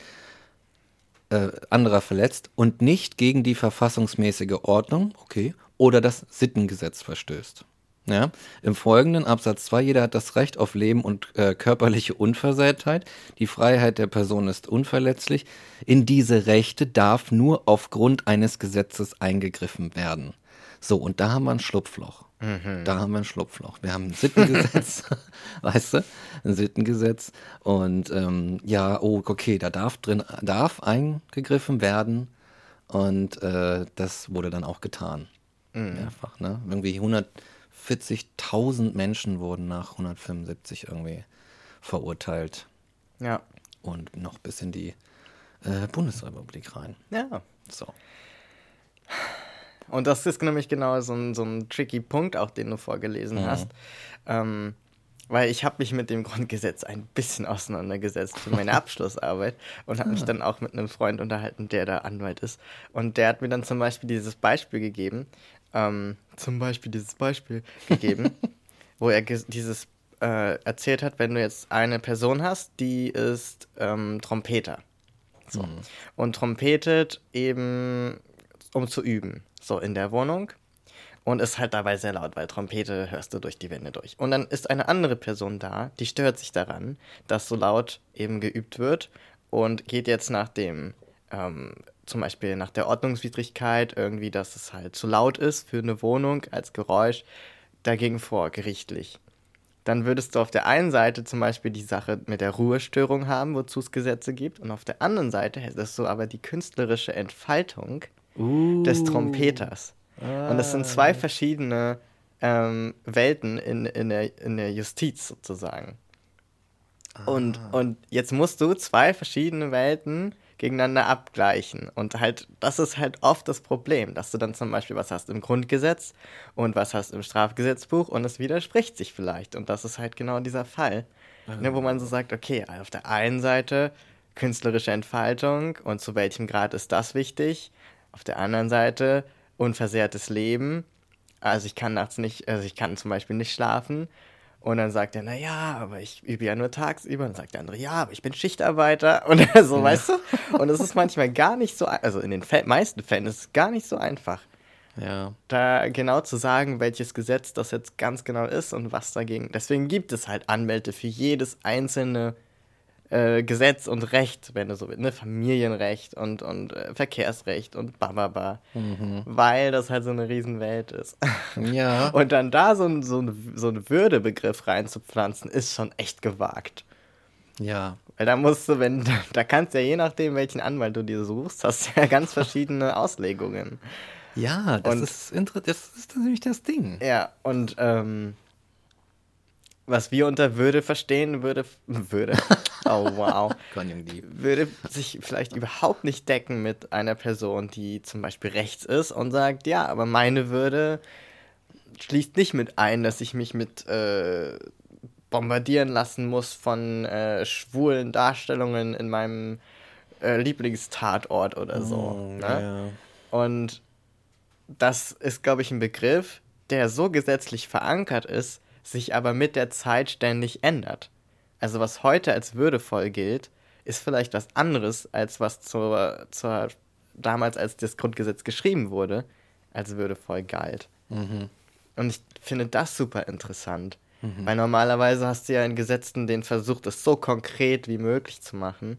äh, anderer verletzt und nicht gegen die verfassungsmäßige Ordnung, okay, oder das Sittengesetz verstößt. Ja, Im folgenden Absatz 2, jeder hat das Recht auf Leben und äh, körperliche Unversehrtheit. Die Freiheit der Person ist unverletzlich. In diese Rechte darf nur aufgrund eines Gesetzes eingegriffen werden. So, und da haben wir ein Schlupfloch. Da haben wir ein Schlupfloch. Wir haben ein Sittengesetz, weißt du? Ein Sittengesetz. Und ähm, ja, oh, okay, da darf drin, darf eingegriffen werden. Und äh, das wurde dann auch getan. Mehrfach, ne? Irgendwie 140.000 Menschen wurden nach 175 irgendwie verurteilt. Ja. Und noch bis in die äh, Bundesrepublik rein. Ja. So. Und das ist nämlich genau so ein, so ein tricky Punkt, auch den du vorgelesen Mhm. hast. Ähm, weil ich habe mich mit dem Grundgesetz ein bisschen auseinandergesetzt für meine Abschlussarbeit und habe mich dann auch mit einem Freund unterhalten, der da Anwalt ist. Und der hat mir dann zum Beispiel dieses Beispiel gegeben, ähm, zum Beispiel dieses Beispiel gegeben, wo er dieses äh, erzählt hat, wenn du jetzt eine Person hast, die ist ähm, Trompeter. So. Und trompetet eben, um zu üben, so in der Wohnung. Und ist halt dabei sehr laut, weil Trompete hörst du durch die Wände durch. Und dann ist eine andere Person da, die stört sich daran, dass so laut eben geübt wird und geht jetzt nach dem, ähm, zum Beispiel nach der Ordnungswidrigkeit, irgendwie, dass es halt zu laut ist für eine Wohnung als Geräusch, dagegen vor, gerichtlich dann würdest du auf der einen Seite zum Beispiel die Sache mit der Ruhestörung haben, wozu es Gesetze gibt, und auf der anderen Seite hättest du aber die künstlerische Entfaltung des Trompeters. Und das sind zwei verschiedene ähm, Welten in, in, der, in der Justiz sozusagen. Und, und jetzt musst du zwei verschiedene Welten gegeneinander abgleichen. Und halt, das ist halt oft das Problem, dass du dann zum Beispiel was hast im Grundgesetz und was hast im Strafgesetzbuch und es widerspricht sich vielleicht. Und das ist halt genau dieser Fall, ne, wo man so sagt, okay, auf der einen Seite künstlerische Entfaltung und zu welchem Grad ist das wichtig? Auf der anderen Seite unversehrtes Leben. Also ich kann nachts nicht, also ich kann zum Beispiel nicht schlafen. Und dann sagt er, na ja, aber ich übe ja nur tagsüber. Und dann sagt der andere, ja, aber ich bin Schichtarbeiter. Und so, weißt du? Und es ist manchmal gar nicht so, also in den meisten Fällen ist es gar nicht so einfach, Ja. da genau zu sagen, welches Gesetz das jetzt ganz genau ist und was dagegen. Deswegen gibt es halt Anwälte für jedes einzelne äh, Gesetz und Recht, wenn du so willst, ne? Familienrecht und, und äh, Verkehrsrecht und bababa. Weil das halt so eine Riesenwelt ist. Ja. Und dann da so ein, so ein, so ein Würdebegriff reinzupflanzen, ist schon echt gewagt. ja. Weil da musst du, wenn, da kannst du ja je nachdem, welchen Anwalt du dir suchst, hast du ja ganz verschiedene Auslegungen. Ja, das Und- ist das ist nämlich das Ding. Ja, und ähm, was wir unter Würde verstehen, würde, würde, oh wow, Konjunktiv. würde sich vielleicht überhaupt nicht decken mit einer Person, die zum Beispiel rechts ist und sagt, ja, aber meine Würde schließt nicht mit ein, dass ich mich mit äh, bombardieren lassen muss von äh, schwulen Darstellungen in meinem äh, Lieblingstatort oder so. ne? Ja. Und das ist, glaube ich, ein Begriff, der so gesetzlich verankert ist, sich aber mit der Zeit ständig ändert. Also was heute als würdevoll gilt, ist vielleicht was anderes, als was zur, zur damals, als das Grundgesetz geschrieben wurde, als würdevoll galt. Und ich finde das super interessant. Weil normalerweise hast du ja in Gesetzen den Versuch, das so konkret wie möglich zu machen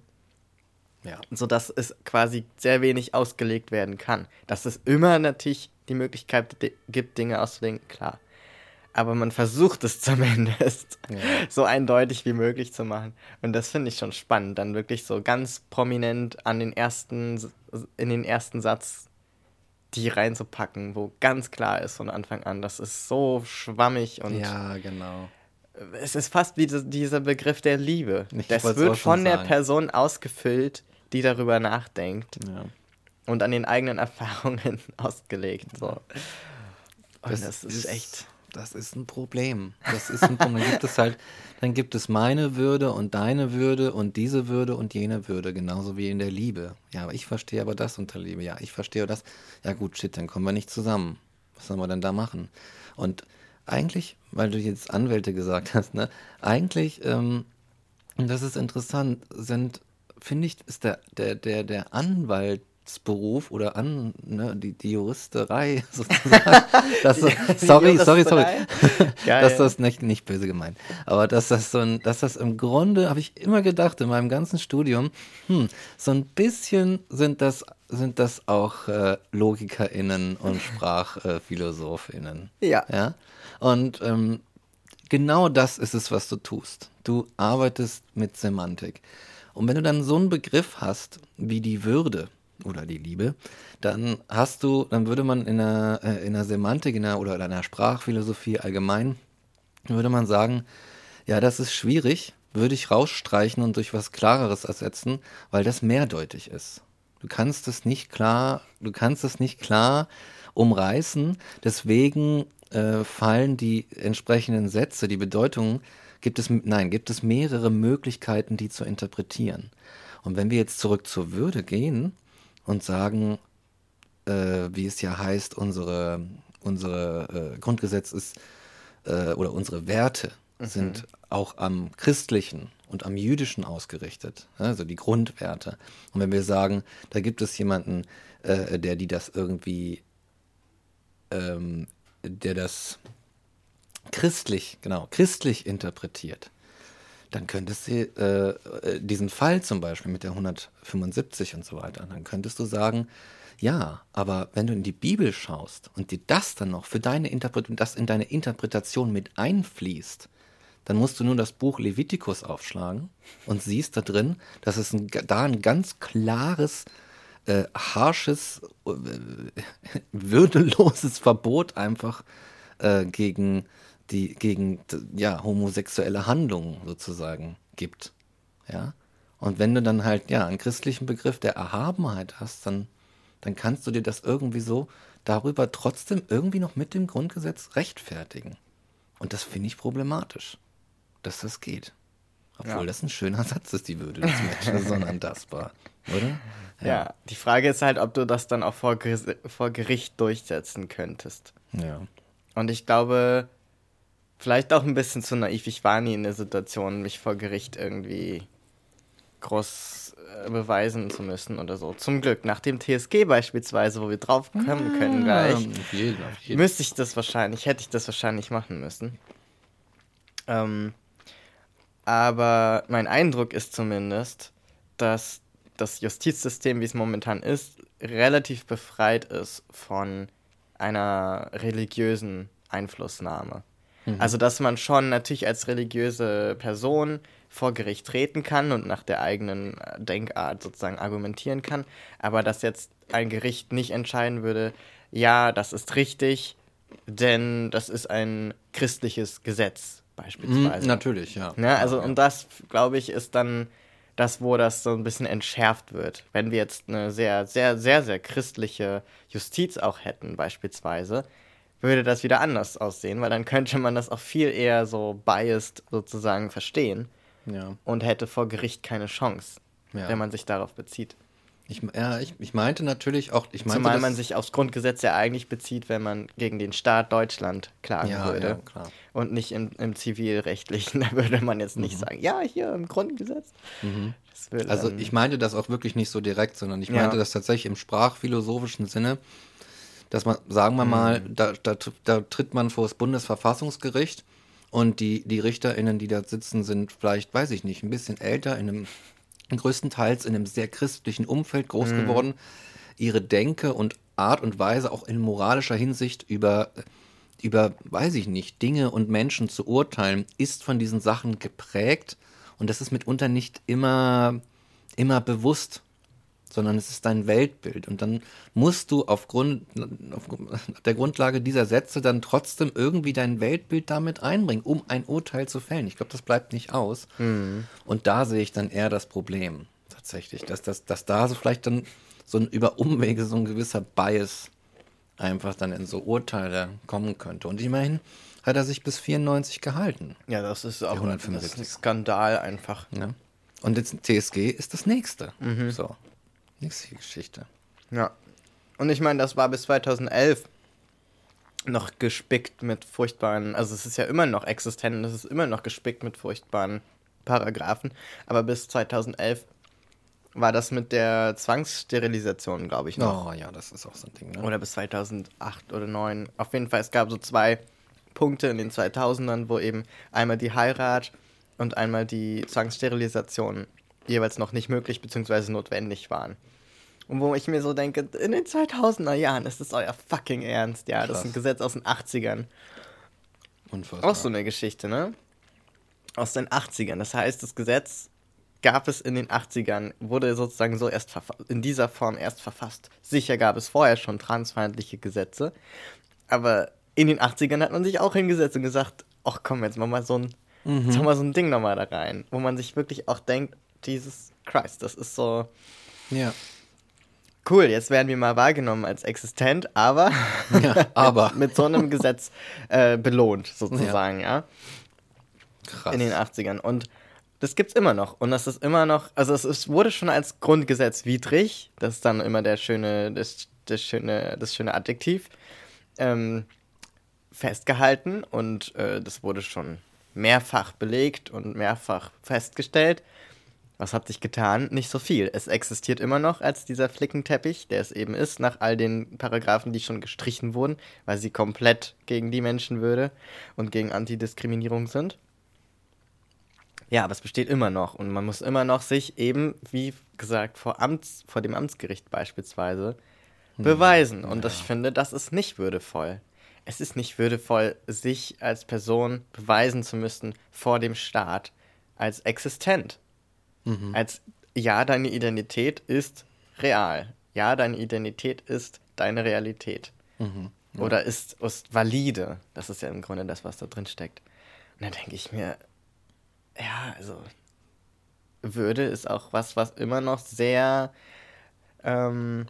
Ja. sodass es quasi sehr wenig ausgelegt werden kann. Dass es immer natürlich die Möglichkeit gibt, Dinge auszulegen, klar. Aber man versucht es zumindest Ja. so eindeutig wie möglich zu machen. Und das finde ich schon spannend, dann wirklich so ganz prominent an den ersten, in den ersten Satz die reinzupacken, wo ganz klar ist von Anfang an, das ist so schwammig und Ja, genau. es ist fast wie dieser Begriff der Liebe. Ich Das wird von der sagen. Person ausgefüllt, die darüber nachdenkt Ja. und an den eigenen Erfahrungen ausgelegt. So. Und das, Das ist- echt. Das ist ein Problem. Das ist ein Problem. Dann gibt es halt, dann gibt es meine Würde und deine Würde und diese Würde und jene Würde, genauso wie in der Liebe. Ja, aber ich verstehe aber das unter Liebe. Ja, ich verstehe das. Ja gut, shit, dann kommen wir nicht zusammen. Was sollen wir denn da machen? Und eigentlich, weil du jetzt Anwälte gesagt hast, ne, eigentlich, ähm, und das ist interessant, sind, finde ich, ist der, der, der, der Anwalt Beruf oder an ne, die, die Juristerei sozusagen. dass so, sorry, sorry, sorry. dass das nicht, nicht böse gemeint. Aber dass das so ein, dass das im Grunde, habe ich immer gedacht in meinem ganzen Studium, hm, so ein bisschen sind das, sind das auch äh, LogikerInnen und Sprachphilosophinnen. Ja. ja. Und ähm, genau das ist es, was du tust. Du arbeitest mit Semantik. Und wenn du dann so einen Begriff hast wie die Würde, oder die Liebe, dann hast du, dann würde man in der, äh, in der Semantik in der, oder in der Sprachphilosophie allgemein, würde man sagen, ja, das ist schwierig, würde ich rausstreichen und durch was Klareres ersetzen, weil das mehrdeutig ist. Du kannst es nicht klar, du kannst es nicht klar umreißen, deswegen äh, fallen die entsprechenden Sätze, die Bedeutungen, gibt es, nein, gibt es mehrere Möglichkeiten, die zu interpretieren. Und wenn wir jetzt zurück zur Würde gehen, und sagen, äh, wie es ja heißt, unsere, unsere äh, Grundgesetz ist äh, oder unsere Werte mhm. sind auch am christlichen und am jüdischen ausgerichtet, also die Grundwerte. Und wenn wir sagen, da gibt es jemanden, äh, der die das irgendwie, ähm, der das christlich, genau, christlich interpretiert, dann könntest du äh, äh, diesen Fall zum Beispiel mit der 175 und so weiter, dann könntest du sagen, ja, aber wenn du in die Bibel schaust und dir das dann noch für deine Interpretation, das in deine Interpretation mit einfließt, dann musst du nur das Buch Levitikus aufschlagen und siehst da drin, dass es ein, da ein ganz klares, äh, harsches, äh, würdeloses Verbot einfach äh, gegen die gegen ja, homosexuelle Handlungen sozusagen gibt. Ja. Und wenn du dann halt ja einen christlichen Begriff der Erhabenheit hast, dann, dann kannst du dir das irgendwie so darüber trotzdem irgendwie noch mit dem Grundgesetz rechtfertigen. Und das finde ich problematisch, dass das geht. Obwohl ja. das ein schöner Satz ist, die Würde des Menschen ist unantastbar, oder? Ja. ja. die Frage ist halt, ob du das dann auch vor, vor Gericht durchsetzen könntest. Ja. Und ich glaube, vielleicht auch ein bisschen zu naiv. Ich war nie in der Situation, mich vor Gericht irgendwie groß äh, beweisen zu müssen oder so. Zum Glück, nach dem TSG beispielsweise, wo wir drauf kommen können gleich, auf jeden, auf jeden. müsste ich das wahrscheinlich, hätte ich das wahrscheinlich machen müssen. Ähm, aber mein Eindruck ist zumindest, dass das Justizsystem, wie es momentan ist, relativ befreit ist von einer religiösen Einflussnahme. Mhm. Also, dass man schon natürlich als religiöse Person vor Gericht treten kann und nach der eigenen äh, Denkart sozusagen argumentieren kann, aber dass jetzt ein Gericht nicht entscheiden würde, ja, das ist richtig, denn das ist ein christliches Gesetz beispielsweise. Mhm, natürlich, ja. ja also, ja. und das, glaube ich, ist dann das, wo das so ein bisschen entschärft wird. Wenn wir jetzt eine sehr, sehr, sehr, sehr christliche Justiz auch hätten, beispielsweise, würde das wieder anders aussehen, weil dann könnte man das auch viel eher so biased sozusagen verstehen ja. und hätte vor Gericht keine Chance, ja. wenn man sich darauf bezieht. Ich, ja, ich, ich meinte natürlich auch, ich meinte, Zumal man sich aufs Grundgesetz ja eigentlich bezieht, wenn man gegen den Staat Deutschland klagen ja, würde. Ja, und nicht im, im Zivilrechtlichen. Da würde man jetzt nicht mhm. sagen, ja, hier im Grundgesetz. Mhm. also ich meinte das auch wirklich nicht so direkt, sondern ich meinte das tatsächlich im sprachphilosophischen Sinne, dass man, sagen wir mal, mhm. da, da, da tritt man vor das Bundesverfassungsgericht und die, die RichterInnen, die da sitzen, sind vielleicht, weiß ich nicht, ein bisschen älter, in einem größtenteils in einem sehr christlichen Umfeld groß mhm. geworden. Ihre Denke und Art und Weise auch in moralischer Hinsicht über, über, weiß ich nicht, Dinge und Menschen zu urteilen, ist von diesen Sachen geprägt. Und das ist mitunter nicht immer, immer bewusst sondern es ist dein Weltbild. Und dann musst du aufgrund auf der Grundlage dieser Sätze dann trotzdem irgendwie dein Weltbild damit einbringen, um ein Urteil zu fällen. Ich glaube, das bleibt nicht aus. Mhm. Und da sehe ich dann eher das Problem tatsächlich, dass, dass, dass da so vielleicht dann so ein über Umwege so ein gewisser Bias einfach dann in so Urteile kommen könnte. Und immerhin hat er sich bis 94 gehalten. Ja, das ist auch das ist ein Skandal einfach. Ja. Und jetzt TSG ist das nächste. Mhm. So. Nächste Geschichte. Ja. Und ich meine, das war bis 2011 noch gespickt mit furchtbaren, also es ist ja immer noch existent und es ist immer noch gespickt mit furchtbaren Paragraphen, aber bis 2011 war das mit der Zwangssterilisation, glaube ich, noch. Oh ja, das ist auch so ein Ding. Ne? Oder bis 2008 oder 2009. Auf jeden Fall, es gab so zwei Punkte in den 2000ern, wo eben einmal die Heirat und einmal die Zwangssterilisation jeweils noch nicht möglich bzw. notwendig waren. Und wo ich mir so denke, in den 2000er Jahren ist das euer fucking Ernst. Ja, das ist ein Krass. Gesetz aus den 80ern. Unfassbar. Auch so eine Geschichte, ne? Aus den 80ern. Das heißt, das Gesetz gab es in den 80ern, wurde sozusagen so erst in dieser Form erst verfasst. Sicher gab es vorher schon transfeindliche Gesetze, aber in den 80ern hat man sich auch hingesetzt und gesagt, ach komm, jetzt mach mal so ein, jetzt mach mal so ein Ding nochmal da rein, wo man sich wirklich auch denkt, Jesus Christ, das ist so Ja. cool, jetzt werden wir mal wahrgenommen als existent, aber, Ja, aber. mit so einem Gesetz äh, belohnt, sozusagen, ja. Krass. in den 80ern. Und das gibt's immer noch. Und das ist immer noch, also es ist, wurde schon als Grundgesetz widrig, das ist dann immer der schöne, das, das schöne, das schöne Adjektiv, ähm, festgehalten und äh, das wurde schon mehrfach belegt und mehrfach festgestellt. Was hat sich getan? Nicht so viel. Es existiert immer noch als dieser Flickenteppich, der es eben ist, nach all den Paragraphen, die schon gestrichen wurden, weil sie komplett gegen die Menschenwürde und gegen Antidiskriminierung sind. Ja, aber es besteht immer noch und man muss immer noch sich eben, wie gesagt, vor, Amts, vor dem Amtsgericht beispielsweise beweisen. Und das, ich finde, das ist nicht würdevoll. Es ist nicht würdevoll, sich als Person beweisen zu müssen vor dem Staat als existent. Als ja, deine Identität ist real. Ja, deine Identität ist deine Realität. Oder ist, ist valide. Das ist ja im Grunde das, was da drin steckt. Und dann denke ich mir, ja, also Würde ist auch was, was immer noch sehr ähm,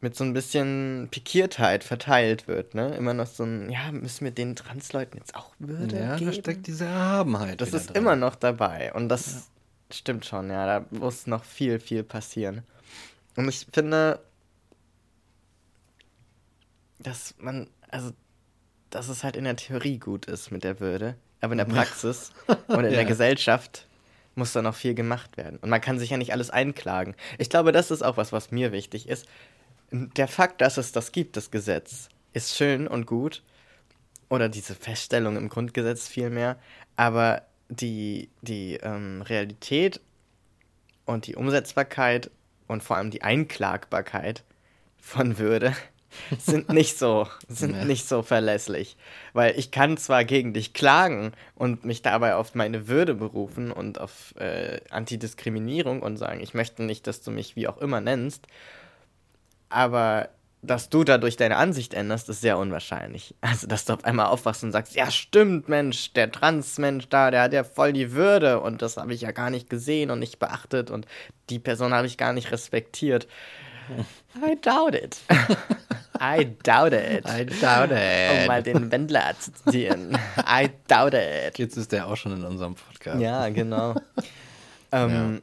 mit so ein bisschen Pikiertheit verteilt wird, ne? Immer noch so ein, ja, müssen wir den Transleuten jetzt auch Würde Ja, geben? da steckt diese Erhabenheit. Das ist drin. immer noch dabei. Und das stimmt schon, ja. Da muss noch viel, viel passieren. Und ich finde, dass man, also, dass es halt in der Theorie gut ist mit der Würde, aber in der Praxis und in Ja. der Gesellschaft muss da noch viel gemacht werden. Und man kann sich ja nicht alles einklagen. Ich glaube, das ist auch was, was mir wichtig ist. Der Fakt, dass es das gibt, das Gesetz, ist schön und gut. Oder diese Feststellung im Grundgesetz vielmehr. Aber die, die ähm, Realität und die Umsetzbarkeit und vor allem die Einklagbarkeit von Würde sind nicht so, sind Nee. nicht so verlässlich. Weil ich kann zwar gegen dich klagen und mich dabei auf meine Würde berufen und auf äh, Antidiskriminierung und sagen, ich möchte nicht, dass du mich wie auch immer nennst, aber dass du dadurch deine Ansicht änderst, ist sehr unwahrscheinlich. Also, dass du auf einmal aufwachst und sagst, ja stimmt, Mensch, der Transmensch da, der hat ja voll die Würde und das habe ich ja gar nicht gesehen und nicht beachtet und die Person habe ich gar nicht respektiert. I doubt it. I doubt it. I doubt it. Um mal den Wendler zu zitieren. I doubt it. Jetzt ist der auch schon in unserem Podcast. Ja, genau. ähm,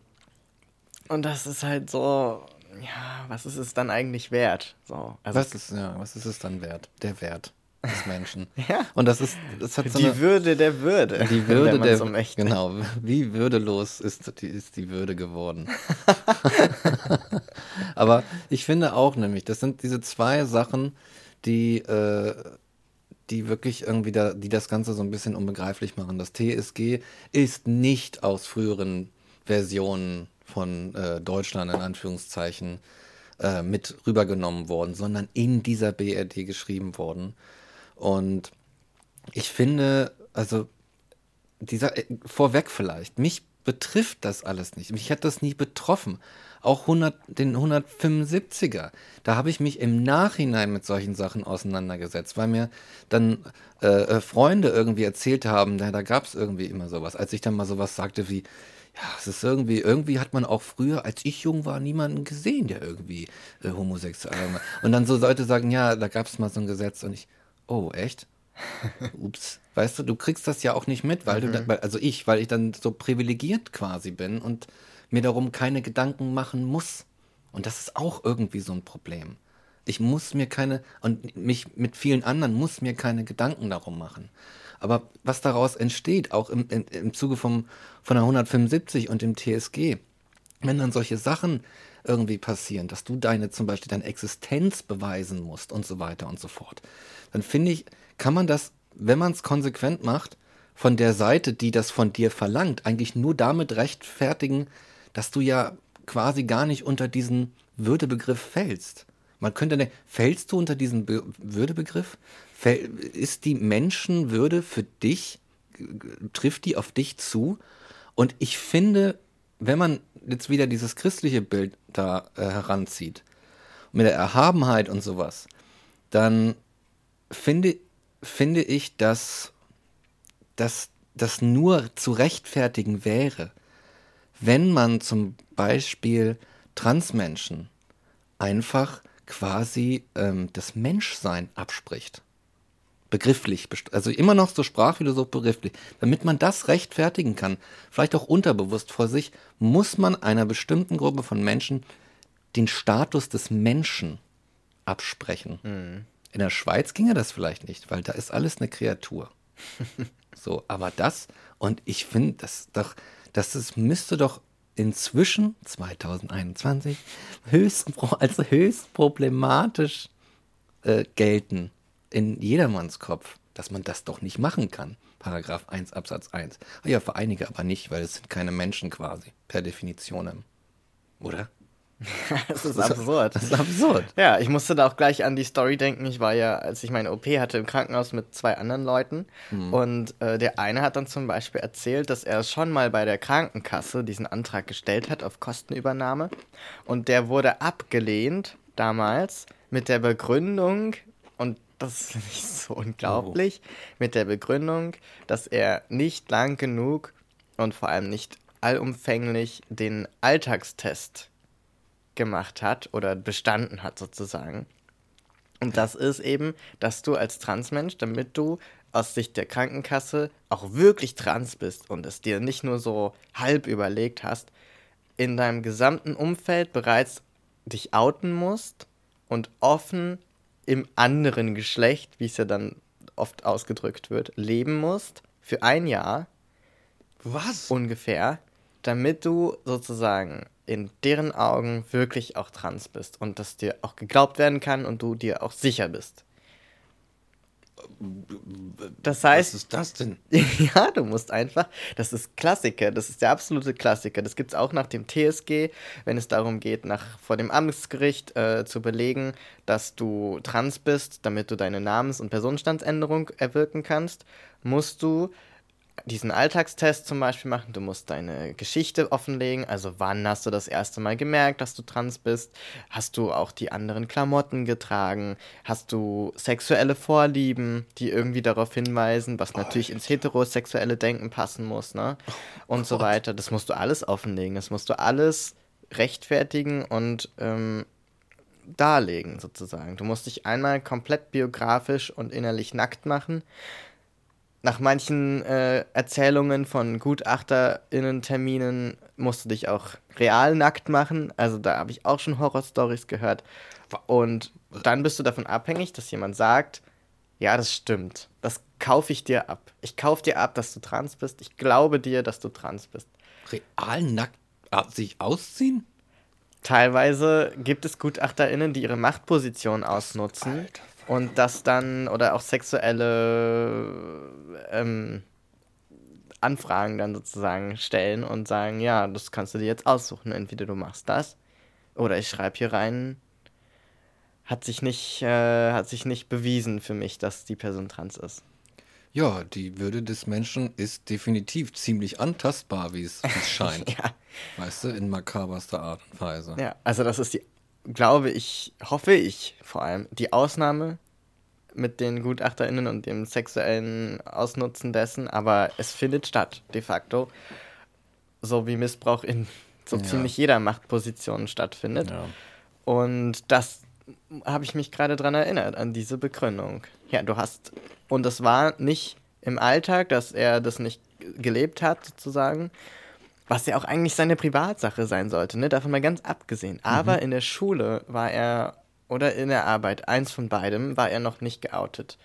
Und das ist halt so, ja, was ist es dann eigentlich wert? So, also Was ist, ja, was ist es dann wert? Der Wert des Menschen. Ja. Und das ist, das hat so die eine, Würde der Würde. die Würde der, so möchte. genau, wie würdelos ist die, ist die Würde geworden. Aber ich finde auch nämlich, das sind diese zwei Sachen, die, äh, die wirklich irgendwie da, die das Ganze so ein bisschen unbegreiflich machen. Das TSG ist nicht aus früheren Versionen von äh, Deutschland in Anführungszeichen äh, mit rübergenommen worden, sondern in dieser BRD geschrieben worden. Und ich finde, also dieser äh, vorweg vielleicht, mich betrifft das alles nicht. Mich hat das nie betroffen. Auch 100, den 175er, da habe ich mich im Nachhinein mit solchen Sachen auseinandergesetzt, weil mir dann äh, äh, Freunde irgendwie erzählt haben, da, da gab es irgendwie immer sowas. Als ich dann mal sowas sagte wie, ja, es ist irgendwie, irgendwie hat man auch früher, als ich jung war, niemanden gesehen, der irgendwie äh, homosexuell war. Und dann so Leute sagen, ja, da gab es mal so ein Gesetz und ich, oh, echt? Ups. Weißt du, du kriegst das ja auch nicht mit, weil du, da, also ich, weil ich dann so privilegiert quasi bin und mir darum keine Gedanken machen muss. Und das ist auch irgendwie so ein Problem. Ich muss mir keine, und mich mit vielen anderen muss mir keine Gedanken darum machen. Aber was daraus entsteht, auch im, im, im Zuge vom, von der 175 und dem TSG, wenn dann solche Sachen irgendwie passieren, dass du deine zum Beispiel deine Existenz beweisen musst und so weiter und so fort, dann finde ich, kann man das, wenn man es konsequent macht, von der Seite, die das von dir verlangt, eigentlich nur damit rechtfertigen, dass du ja quasi gar nicht unter diesen Würdebegriff fällst. Man könnte denken, fällst du unter diesen Be Würdebegriff? Ist die Menschenwürde für dich, trifft die auf dich zu? Und ich finde, wenn man jetzt wieder dieses christliche Bild da äh, heranzieht, mit der Erhabenheit und sowas, dann finde, finde ich, dass, dass das nur zu rechtfertigen wäre, wenn man zum Beispiel Transmenschen einfach quasi ähm, das Menschsein abspricht. Begrifflich, also immer noch so Sprachphilosoph begrifflich. Damit man das rechtfertigen kann, vielleicht auch unterbewusst vor sich, muss man einer bestimmten Gruppe von Menschen den Status des Menschen absprechen. Mhm. In der Schweiz ginge das vielleicht nicht, weil da ist alles eine Kreatur. so, aber das, und ich finde, das doch, das ist, müsste doch inzwischen 2021 höchst, als höchst problematisch äh, gelten in jedermanns Kopf, dass man das doch nicht machen kann. Paragraph 1 Absatz 1. Ah ja, für einige aber nicht, weil es sind keine Menschen quasi, per Definition. Oder? das ist absurd. Das ist absurd. Ja, ich musste da auch gleich an die Story denken. Ich war ja, als ich meine OP hatte, im Krankenhaus mit zwei anderen Leuten. Mhm. Und äh, der eine hat dann zum Beispiel erzählt, dass er schon mal bei der Krankenkasse diesen Antrag gestellt hat auf Kostenübernahme. Und der wurde abgelehnt damals mit der Begründung, und das finde ich so unglaublich, oh. mit der Begründung, dass er nicht lang genug und vor allem nicht allumfänglich den Alltagstest gemacht hat oder bestanden hat sozusagen. Und das ist eben, dass du als Transmensch, damit du aus Sicht der Krankenkasse auch wirklich trans bist und es dir nicht nur so halb überlegt hast, in deinem gesamten Umfeld bereits dich outen musst und offen im anderen Geschlecht, wie es ja dann oft ausgedrückt wird, leben musst für ein Jahr. Was? Ungefähr, damit du sozusagen in deren Augen wirklich auch trans bist und dass dir auch geglaubt werden kann und du dir auch sicher bist. Das heißt. Was ist das denn? ja, du musst einfach. Das ist Klassiker. Das ist der absolute Klassiker. Das gibt es auch nach dem TSG, wenn es darum geht, nach, vor dem Amtsgericht äh, zu belegen, dass du trans bist, damit du deine Namens- und Personenstandsänderung erwirken kannst, musst du diesen Alltagstest zum Beispiel machen. Du musst deine Geschichte offenlegen. Also wann hast du das erste Mal gemerkt, dass du trans bist? Hast du auch die anderen Klamotten getragen? Hast du sexuelle Vorlieben, die irgendwie darauf hinweisen, was natürlich ins heterosexuelle Denken passen muss, ne? Und oh so weiter. Das musst du alles offenlegen. Das musst du alles rechtfertigen und ähm, darlegen sozusagen. Du musst dich einmal komplett biografisch und innerlich nackt machen nach manchen äh, Erzählungen von GutachterInnen-Terminen musst du dich auch real nackt machen. Also da habe ich auch schon Horrorstories gehört. Und dann bist du davon abhängig, dass jemand sagt, ja, das stimmt. Das kaufe ich dir ab. Ich kaufe dir ab, dass du trans bist. Ich glaube dir, dass du trans bist. Real nackt sich ausziehen? Teilweise gibt es GutachterInnen, die ihre Machtposition ausnutzen. Alter und das dann, oder auch sexuelle ähm, Anfragen dann sozusagen stellen und sagen, ja, das kannst du dir jetzt aussuchen. Entweder du machst das oder ich schreibe hier rein, hat sich nicht, äh, hat sich nicht bewiesen für mich, dass die Person trans ist. Ja, die Würde des Menschen ist definitiv ziemlich antastbar, wie es scheint. ja. Weißt du, in makaberster Art und Weise. Ja, also das ist die glaube ich, hoffe ich vor allem, die Ausnahme mit den GutachterInnen und dem sexuellen Ausnutzen dessen, aber es findet statt, de facto. So wie Missbrauch in so ja. ziemlich jeder Machtposition stattfindet. Ja. Und das habe ich mich gerade dran erinnert, an diese Begründung. Ja, du hast, und das war nicht im Alltag, dass er das nicht gelebt hat, sozusagen, was ja auch eigentlich seine Privatsache sein sollte, ne? davon mal ganz abgesehen. Aber mhm. in der Schule war er, oder in der Arbeit, eins von beidem, war er noch nicht geoutet.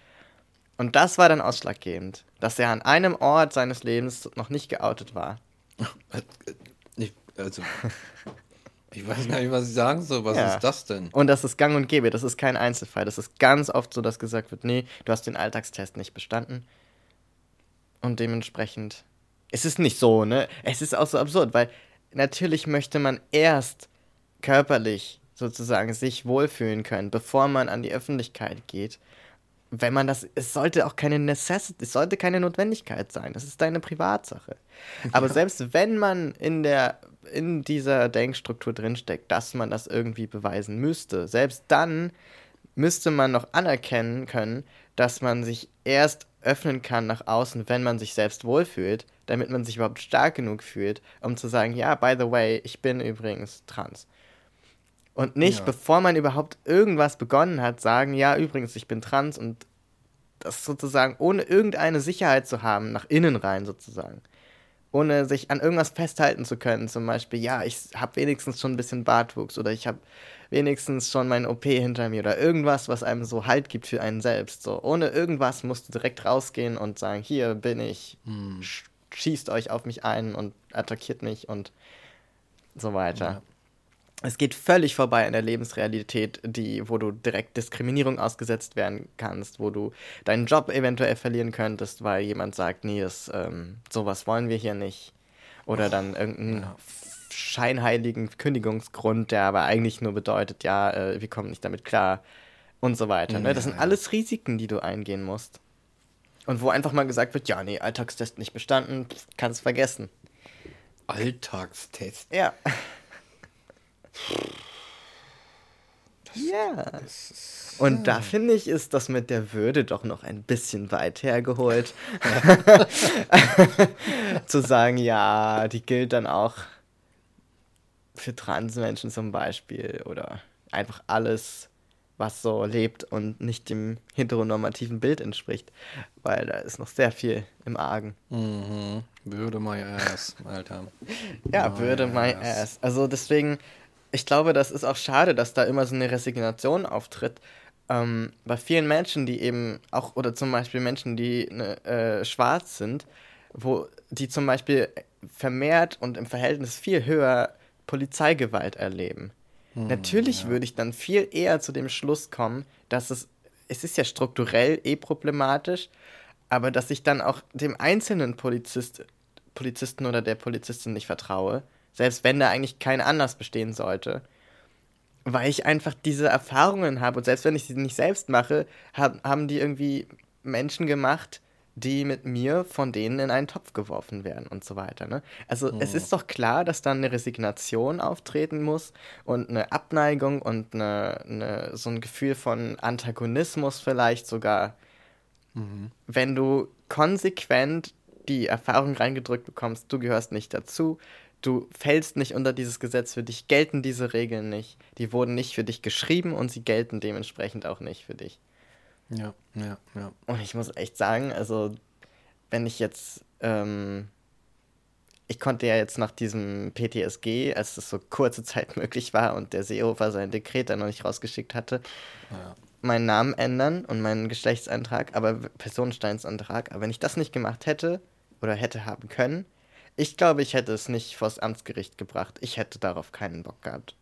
Und das war dann ausschlaggebend, dass er an einem Ort seines Lebens noch nicht geoutet war. Ich, Also, ich weiß gar nicht, was ich sagen soll. Was Ja. ist das denn? Und das ist gang und gäbe, das ist kein Einzelfall. Das ist ganz oft so, dass gesagt wird, nee, du hast den Alltagstest nicht bestanden. Und dementsprechend es ist nicht so, ne? Es ist auch so absurd, weil natürlich möchte man erst körperlich sozusagen sich wohlfühlen können, bevor man an die Öffentlichkeit geht. Wenn man das, es sollte auch keine Necessity, es sollte keine Notwendigkeit sein. Das ist deine Privatsache. Aber selbst wenn man in der, in dieser Denkstruktur drinsteckt, dass man das irgendwie beweisen müsste, selbst dann müsste man noch anerkennen können, dass man sich erst öffnen kann nach außen, wenn man sich selbst wohlfühlt, damit man sich überhaupt stark genug fühlt, um zu sagen, ja, by the way, ich bin übrigens trans. Und nicht, Ja. bevor man überhaupt irgendwas begonnen hat, sagen, ja, übrigens, ich bin trans und das sozusagen ohne irgendeine Sicherheit zu haben, nach innen rein sozusagen. Ohne sich an irgendwas festhalten zu können, zum Beispiel, ja, ich habe wenigstens schon ein bisschen Bartwuchs oder ich habe wenigstens schon mein OP hinter mir oder irgendwas, was einem so Halt gibt für einen selbst. So, ohne irgendwas musst du direkt rausgehen und sagen, hier bin ich, sch schießt euch auf mich ein und attackiert mich und so weiter. Ja. Es geht völlig vorbei an der Lebensrealität, die, wo du direkt Diskriminierung ausgesetzt werden kannst, wo du deinen Job eventuell verlieren könntest, weil jemand sagt, nee, das, ähm, sowas wollen wir hier nicht. Oder dann irgendeinen ja. scheinheiligen Kündigungsgrund, der aber eigentlich nur bedeutet, ja, äh, wir kommen nicht damit klar und so weiter. Ne? Das Ja, sind ja. alles Risiken, die du eingehen musst. Und wo einfach mal gesagt wird, ja, nee, Alltagstest nicht bestanden, kannst vergessen. Alltagstest. Ja. ja. Und da finde ich, ist das mit der Würde doch noch ein bisschen weit hergeholt. Zu sagen, ja, die gilt dann auch für Transmenschen zum Beispiel oder einfach alles, was so lebt und nicht dem heteronormativen Bild entspricht. Weil da ist noch sehr viel im Argen. Mhm. Würde my ass, Alter. Ja, My würde my ass. Also deswegen, ich glaube, das ist auch schade, dass da immer so eine Resignation auftritt. Ähm, bei vielen Menschen, die eben auch, oder zum Beispiel Menschen, die ne, äh, schwarz sind, wo die zum Beispiel vermehrt und im Verhältnis viel höher Polizeigewalt erleben. Natürlich würde ich dann viel eher zu dem Schluss kommen, dass es, es ist ja strukturell eh problematisch, aber dass ich dann auch dem einzelnen Polizist, Polizisten oder der Polizistin nicht vertraue, selbst wenn da eigentlich kein Anlass bestehen sollte, weil ich einfach diese Erfahrungen habe und selbst wenn ich sie nicht selbst mache, hab, haben die irgendwie Menschen gemacht, die mit mir von denen in einen Topf geworfen werden und so weiter. Ne? Also es ist doch klar, dass dann eine Resignation auftreten muss und eine Abneigung und eine, eine, so ein Gefühl von Antagonismus vielleicht sogar, wenn du konsequent die Erfahrung reingedrückt bekommst, du gehörst nicht dazu, du fällst nicht unter dieses Gesetz, für dich gelten diese Regeln nicht, die wurden nicht für dich geschrieben und sie gelten dementsprechend auch nicht für dich. Ja, ja, ja. Und ich muss echt sagen, also wenn ich jetzt, ähm, ich konnte ja jetzt nach diesem PTSG, als das so kurze Zeit möglich war und der Seehofer sein Dekret dann noch nicht rausgeschickt hatte, ja. meinen Namen ändern und meinen Geschlechtseintrag, aber Personensteinsantrag. Aber wenn ich das nicht gemacht hätte oder hätte haben können, ich glaube, ich hätte es nicht vors Amtsgericht gebracht. Ich hätte darauf keinen Bock gehabt.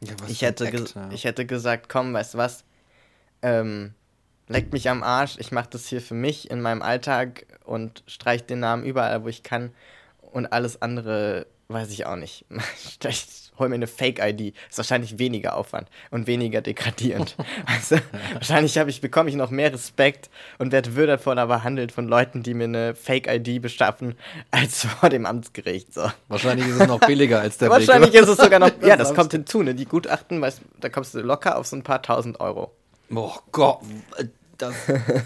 ja was Ich hätte, Act, ja. ich hätte gesagt, komm, weißt du was, ähm, leckt mich am Arsch, ich mache das hier für mich in meinem Alltag und streich den Namen überall, wo ich kann und alles andere weiß ich auch nicht. Ich hol mir eine Fake-ID, ist wahrscheinlich weniger Aufwand und weniger degradierend. also, wahrscheinlich ich, bekomme ich noch mehr Respekt und werde würdevoller behandelt von Leuten, die mir eine Fake-ID beschaffen, als vor dem Amtsgericht. So. Wahrscheinlich ist es noch billiger als der Wahrscheinlich Weg. ist es sogar noch. Ja, das kommt hinzu, ne? Die Gutachten, weißt, da kommst du locker auf so ein paar tausend Euro. Oh Gott, das,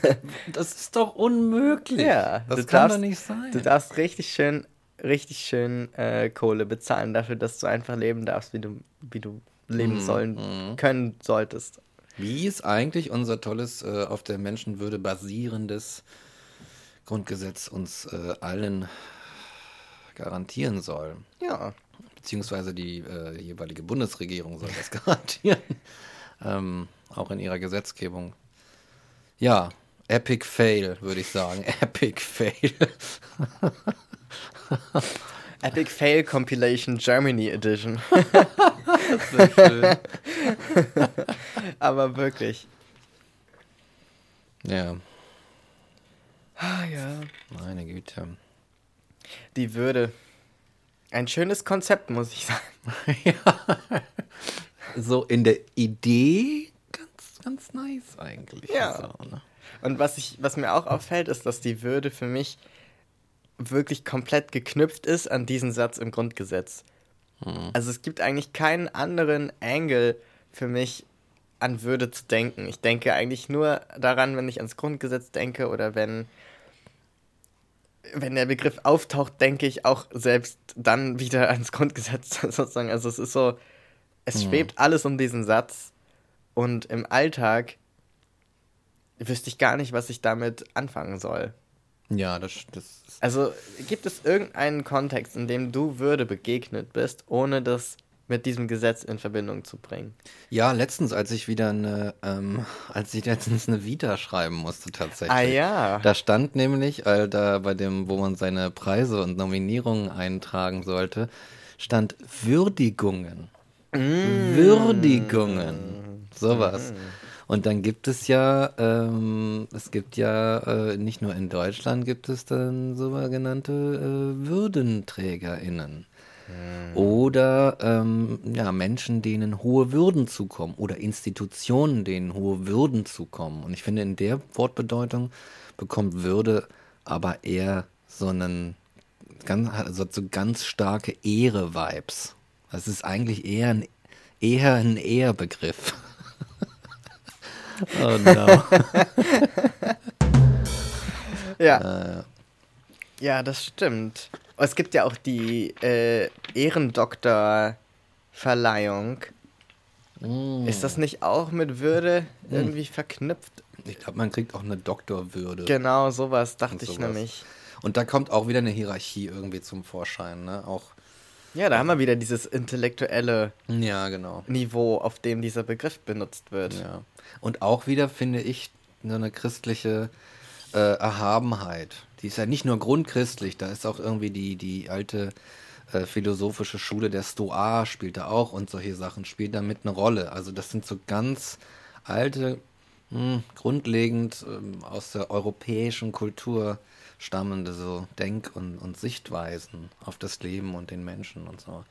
das ist doch unmöglich. Ja, das kann darfst- doch nicht sein. Du darfst richtig schön, richtig schön äh, Kohle bezahlen dafür, dass du einfach leben darfst, wie du, wie du leben sollen können solltest. Wie ist eigentlich unser tolles, äh, auf der Menschenwürde basierendes Grundgesetz uns äh, allen garantieren soll? Ja. Beziehungsweise die äh, jeweilige Bundesregierung soll das garantieren. ähm, auch in ihrer Gesetzgebung. Ja, Epic Fail, würde ich sagen. Epic Fail. Epic Fail Compilation Germany Edition. Sehr schön. Aber wirklich. Ja, Ah ja. meine Güte. Die Würde. Ein schönes Konzept, muss ich sagen. So in der Idee ganz, nice eigentlich. Ja. So, ne? Und was, ich, was mir auch auffällt, ist, dass die Würde für mich wirklich komplett geknüpft ist an diesen Satz im Grundgesetz. Also es gibt eigentlich keinen anderen Angle für mich, an Würde zu denken. Ich denke eigentlich nur daran, wenn ich ans Grundgesetz denke oder wenn, wenn der Begriff auftaucht, denke ich auch selbst dann wieder ans Grundgesetz sozusagen. Also es ist so, es schwebt alles um diesen Satz und im Alltag wüsste ich gar nicht, was ich damit anfangen soll. Ja, das, das ist Also gibt es irgendeinen Kontext, in dem du Würde begegnet bist, ohne das mit diesem Gesetz in Verbindung zu bringen? Ja, letztens, als ich wieder eine, ähm, als ich letztens eine Vita schreiben musste tatsächlich. Ah ja. Da stand nämlich, äh, da bei dem, wo man seine Preise und Nominierungen eintragen sollte, stand Würdigungen. Mm. Würdigungen. Sowas. Und dann gibt es ja, ähm, es gibt ja, äh, nicht nur in Deutschland gibt es dann sogenannte äh, WürdenträgerInnen. Oder ähm, ja, Menschen, denen hohe Würden zukommen oder Institutionen, denen hohe Würden zukommen. Und ich finde, in der Wortbedeutung bekommt Würde aber eher so einen ganz, also so ganz starke Ehre-Vibes. Das ist eigentlich eher ein, eher ein Ehrbegriff. Oh no. Ja. Ja, das stimmt. Es gibt ja auch die äh, Ehrendoktorverleihung. Ist das nicht auch mit Würde irgendwie verknüpft? Ich glaube, man kriegt auch eine Doktorwürde. Genau, sowas dachte Und ich sowas. nämlich. Und da kommt auch wieder eine Hierarchie irgendwie zum Vorschein, ne? Auch, Ja, da haben wir wieder dieses intellektuelle ja, genau. Niveau, auf dem dieser Begriff benutzt wird. Ja. Und auch wieder finde ich so eine christliche äh, Erhabenheit. Die ist ja nicht nur grundchristlich, da ist auch irgendwie die, die alte äh, philosophische Schule der Stoa spielt da auch und solche Sachen spielen damit eine Rolle. Also das sind so ganz alte, mh, grundlegend ähm, aus der europäischen Kultur stammende so Denk- und, und Sichtweisen auf das Leben und den Menschen und so.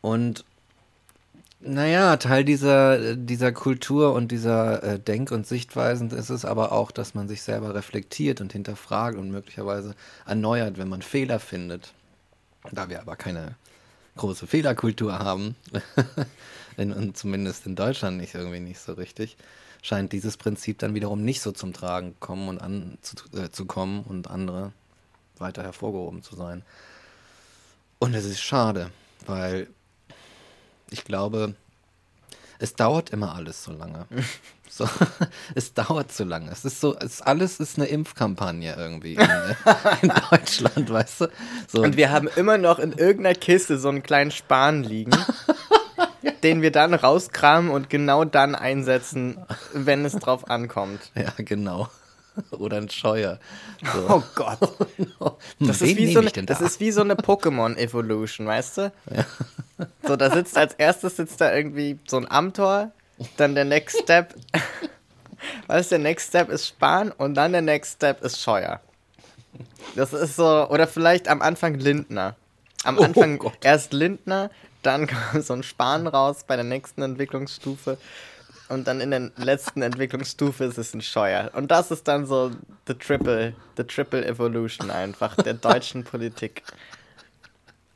Und naja, Teil dieser, dieser Kultur und dieser äh, Denk- und Sichtweisen ist es aber auch, dass man sich selber reflektiert und hinterfragt und möglicherweise erneuert, wenn man Fehler findet. Da wir aber keine große Fehlerkultur haben, in, zumindest in Deutschland nicht irgendwie nicht so richtig, scheint dieses Prinzip dann wiederum nicht so zum Tragen kommen und an, zu, äh, zu kommen und andere weiter hervorgehoben zu sein. Und es ist schade, weil ich glaube, es dauert immer alles so lange. So, es dauert zu lange. Es ist so, es alles ist eine Impfkampagne irgendwie in, in Deutschland, weißt du? So, Und wir haben immer noch in irgendeiner Kiste so einen kleinen Span liegen, den wir dann rauskramen und genau dann einsetzen, wenn es drauf ankommt. ja, genau. Oder ein Scheuer. So. Oh Gott. Das, Wen ist wie, so eine, das da? ist wie so eine Pokémon-Evolution, weißt du? So, da sitzt als erstes sitzt da irgendwie so ein Amtor, dann der Next Step, weißt du, der Next Step ist Span und dann der Next Step ist Scheuer. Das ist so, oder vielleicht am Anfang Lindner. Am Oh Anfang Gott. erst Lindner, dann kam so ein Span raus bei der nächsten Entwicklungsstufe und dann in der letzten Entwicklungsstufe ist es ein Scheuer. Und das ist dann so the triple, the triple evolution einfach der deutschen Politik.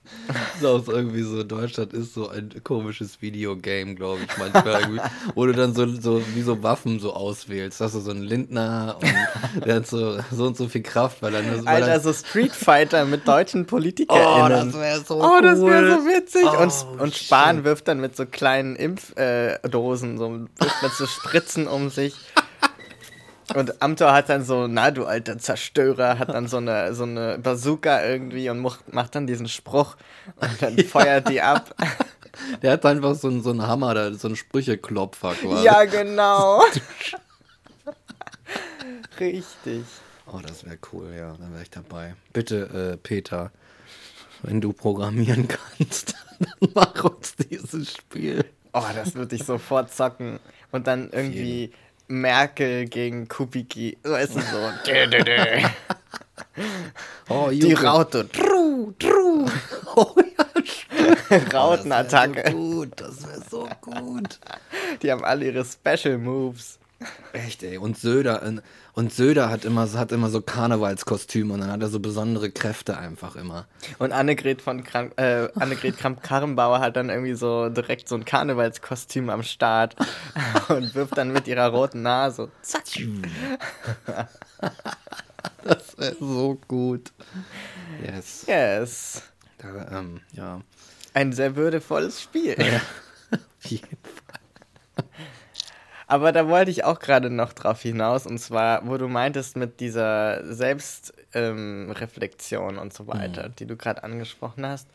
Das ist auch irgendwie so, Deutschland ist so ein komisches Videogame, glaube ich, manchmal irgendwie, wo du dann so, so wie so Waffen so auswählst. Hast du so einen Lindner und der hat so, so und so viel Kraft, weil nur weil Alter, er, so Street Fighter mit deutschen Oh, PolitikerInnen. das wäre so Oh, das wäre so witzig. und, Oh, und Spahn shit. wirft dann mit so kleinen Impfdosen, äh, so, wirft mit so Spritzen um sich. Und Amtor hat dann so, na du alter Zerstörer, hat dann so eine, so eine Bazooka irgendwie und macht, dann diesen Spruch und dann feuert die ab. Der hat einfach so einen, so einen Hammer, so einen Sprücheklopfer quasi. Ja, genau. Richtig. Oh, das wäre cool, ja, dann wäre ich dabei. Bitte, äh, Peter, Wenn du programmieren kannst, dann mach uns dieses Spiel. Oh, das würde ich sofort zocken. Und dann irgendwie Merkel gegen Kubicki. Ist es so. Dö, dö, dö. Oh, Die. Raute. Tru, tru. Oh ja, Rautenattacke. Das so gut, das wäre so gut. Die haben alle ihre Special Moves. Echt, ey. Und Söder, äh, und Söder hat immer, hat immer so Karnevalskostüme und dann hat er so besondere Kräfte einfach immer. Und Annegret von Kram, äh, Annegret Kramp-Karrenbauer hat dann irgendwie so direkt so ein Karnevalskostüm am Start und wirft dann mit ihrer roten Nase. Zatsch. Das wäre so gut. Yes. Yes. Da, ähm, ja. Ein sehr würdevolles Spiel. Auf jeden Fall. Aber da wollte ich auch gerade noch drauf hinaus, und zwar, wo du meintest mit dieser Selbstreflexion ähm, und so weiter, die du gerade angesprochen hast.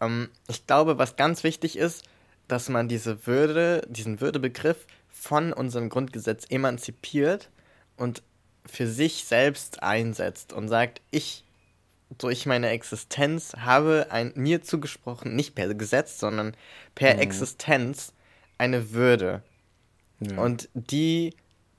Ähm, ich glaube, was ganz wichtig ist, dass man diese Würde, diesen Würdebegriff von unserem Grundgesetz emanzipiert und für sich selbst einsetzt und sagt, ich durch meine Existenz habe ein mir zugesprochen, nicht per Gesetz, sondern per Existenz eine Würde. Ja. Und die